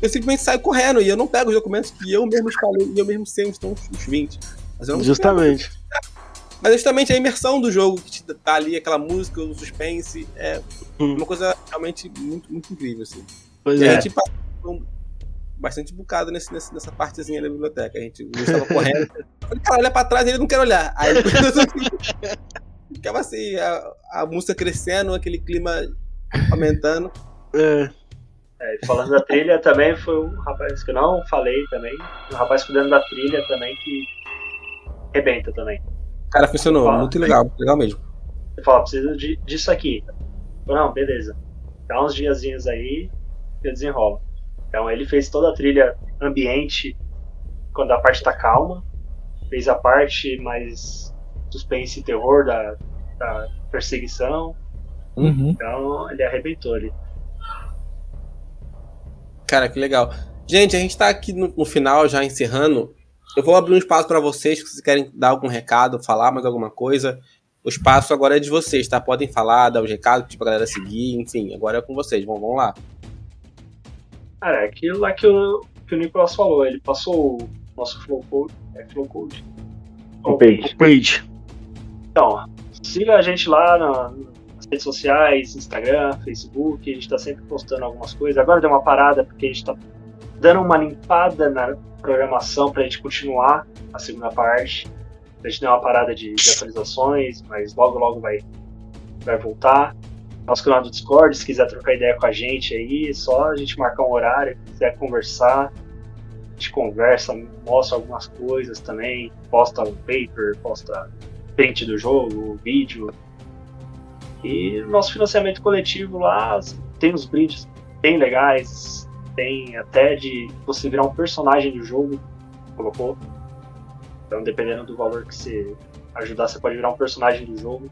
Eu simplesmente saio correndo e eu não pego os documentos que eu mesmo espalhei e eu mesmo sei onde estão os, os 20. Mas eu não Justamente. mas é justamente a imersão do jogo que te tá ali, aquela música, o suspense, é Hum. uma coisa realmente muito, muito incrível, assim. Pois E é. a gente passou bastante bucado nesse, nesse- nessa partezinha da biblioteca. A gente o Luiz tava correndo. Eu falei, cara, olha pra trás ele não quer olhar. Aí ele [laughs] ficava assim, a, a música crescendo, aquele clima aumentando. É. É, e falando da trilha também, foi um rapaz que eu não falei também. Um rapaz cuidando da trilha também que rebenta também. Cara, funcionou. Ah. Muito legal, muito legal mesmo. Você fala, preciso de, disso aqui. Eu, não, beleza. Dá uns diazinhos aí eu desenrolo. Então ele fez toda a trilha ambiente quando a parte tá calma. Fez a parte mais suspense e terror da, da perseguição. Uhum. Então ele arrebentou ali. Cara, que legal. Gente, a gente tá aqui no, no final, já encerrando. Eu vou abrir um espaço pra vocês, se vocês querem dar algum recado, falar mais alguma coisa. o espaço agora é de vocês, tá? Podem falar, dar os recados pra galera seguir, enfim, agora é com vocês. Vamos, vamos lá. Cara, é aquilo lá que o, que o Nicolas falou, ele passou o nosso flow code. É flow code? O page. Page. Então, siga a gente lá na- nas redes sociais, Instagram, Facebook, a gente tá sempre postando algumas coisas. Agora deu uma parada porque a gente tá dando uma limpada na programação pra gente continuar a segunda parte. A gente deu uma parada de, de atualizações, mas logo logo vai, vai voltar. Nosso canal do Discord, se quiser trocar ideia com a gente aí, é só a gente marcar um horário, se quiser conversar, a gente conversa, mostra algumas coisas também, posta um paper, posta print do jogo, vídeo. E nosso financiamento coletivo lá tem uns brindes bem legais, tem até de você virar um personagem do jogo, colocou. Então dependendo do valor que você ajudar, você pode virar um personagem do jogo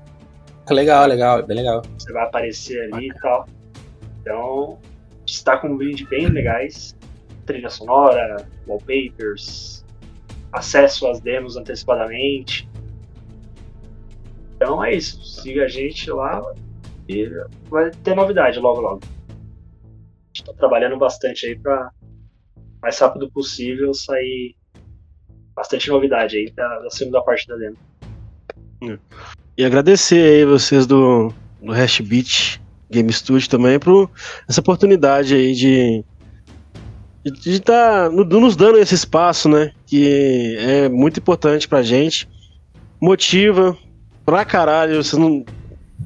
Legal, legal, bem legal. você vai aparecer ali e tal. Então, está com brindes bem legais. Trilha sonora, wallpapers, acesso às demos antecipadamente. Então é isso. Siga a gente lá e vai ter novidade logo logo. A gente tá trabalhando bastante aí para mais rápido possível sair bastante novidade aí da, da segunda parte da demo. E agradecer aí vocês do, do Hashbit Game Studio também por essa oportunidade aí de de estar nos dando esse espaço, né? Que é muito importante pra gente. Motiva pra caralho. Vocês não,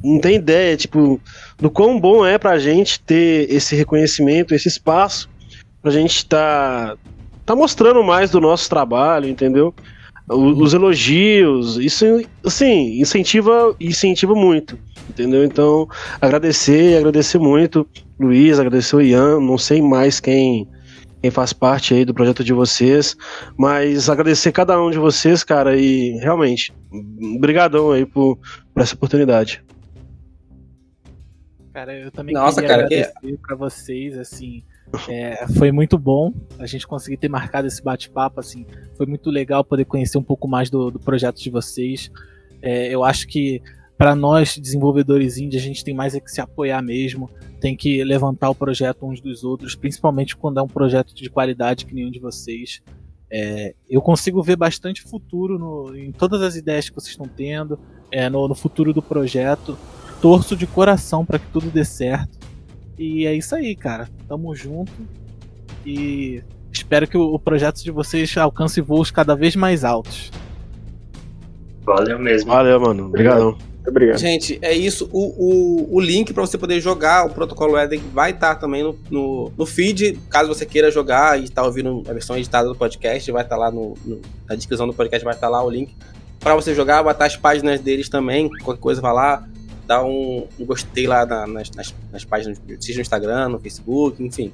não tem ideia, tipo, do quão bom é pra gente ter esse reconhecimento, esse espaço pra gente tá, tá mostrando mais do nosso trabalho, entendeu? Os elogios, isso assim, incentiva, incentiva muito, entendeu? Então, agradecer, agradecer muito, Luiz, agradecer o Ian, não sei mais quem quem faz parte aí do projeto de vocês, mas agradecer cada um de vocês, cara, e realmente, brigadão aí por, por essa oportunidade. Cara, eu também Nossa, queria cara, que- agradecer pra vocês, assim, é, foi muito bom a gente conseguir ter marcado esse bate-papo, assim, foi muito legal poder conhecer um pouco mais do, do projeto de vocês. É, eu acho que para nós, desenvolvedores indie, a gente tem mais é que se apoiar mesmo, tem que levantar o projeto uns dos outros, principalmente quando é um projeto de qualidade que nenhum de vocês. É, eu consigo ver bastante futuro no- em todas as ideias que vocês estão tendo, é, no, no futuro do projeto. Torço de coração para que tudo dê certo. E é isso aí, cara. Tamo junto. E espero que o, projeto de vocês alcance voos cada vez mais altos. Valeu mesmo. Valeu, mano. Obrigadão. Muito obrigado. Gente, é isso. O, o, o link pra você poder jogar o protocolo Eden vai estar também no, no, no feed. Caso você queira jogar e tá ouvindo a versão editada do podcast, vai estar lá no, no- na descrição do podcast, vai estar lá o link pra você jogar. Vai estar as páginas deles também. Qualquer coisa, vai lá, dá um, um gostei lá na- nas, nas, nas páginas, seja no Instagram, no Facebook, enfim.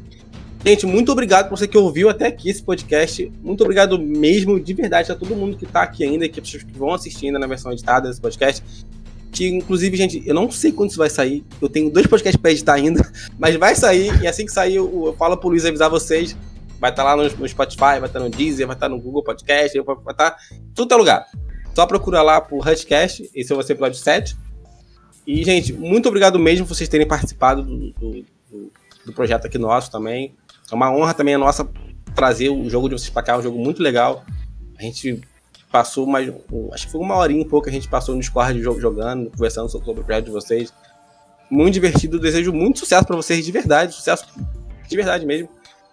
Gente, muito obrigado por você que ouviu até aqui esse podcast. Muito obrigado mesmo, de verdade, a todo mundo que tá aqui ainda, que pessoas que vão assistir ainda na versão editada desse podcast. Que, inclusive, gente, eu não sei quando isso vai sair. Eu tenho dois podcasts pra editar ainda, [laughs] mas vai sair. E assim que sair, eu, eu falo pro Luiz avisar vocês. Vai estar lá no, no Spotify, vai estar no Deezer, vai estar no Google Podcast, vai estar tudo é lugar. Só procura lá por Hutcast, esse é o episódio 7. E, gente, muito obrigado mesmo por vocês terem participado do, do, do- do projeto aqui nosso também. É uma honra também a nossa trazer o jogo de vocês pra cá, é um jogo muito legal. A gente passou mais. Acho que foi uma horinha e pouco a gente passou no Discord jo- jogando, conversando sobre o projeto de vocês. Muito divertido, desejo muito sucesso pra vocês, de verdade, sucesso de verdade mesmo.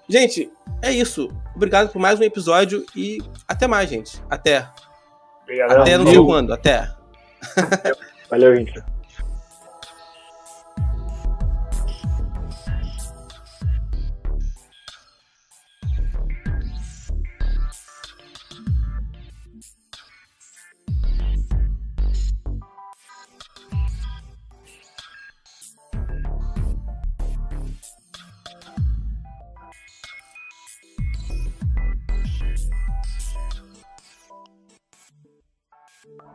Gente, é isso. Obrigado por mais um episódio e até mais, gente. Até. Obrigadão. Até não sei quando. Até. Valeu, gente.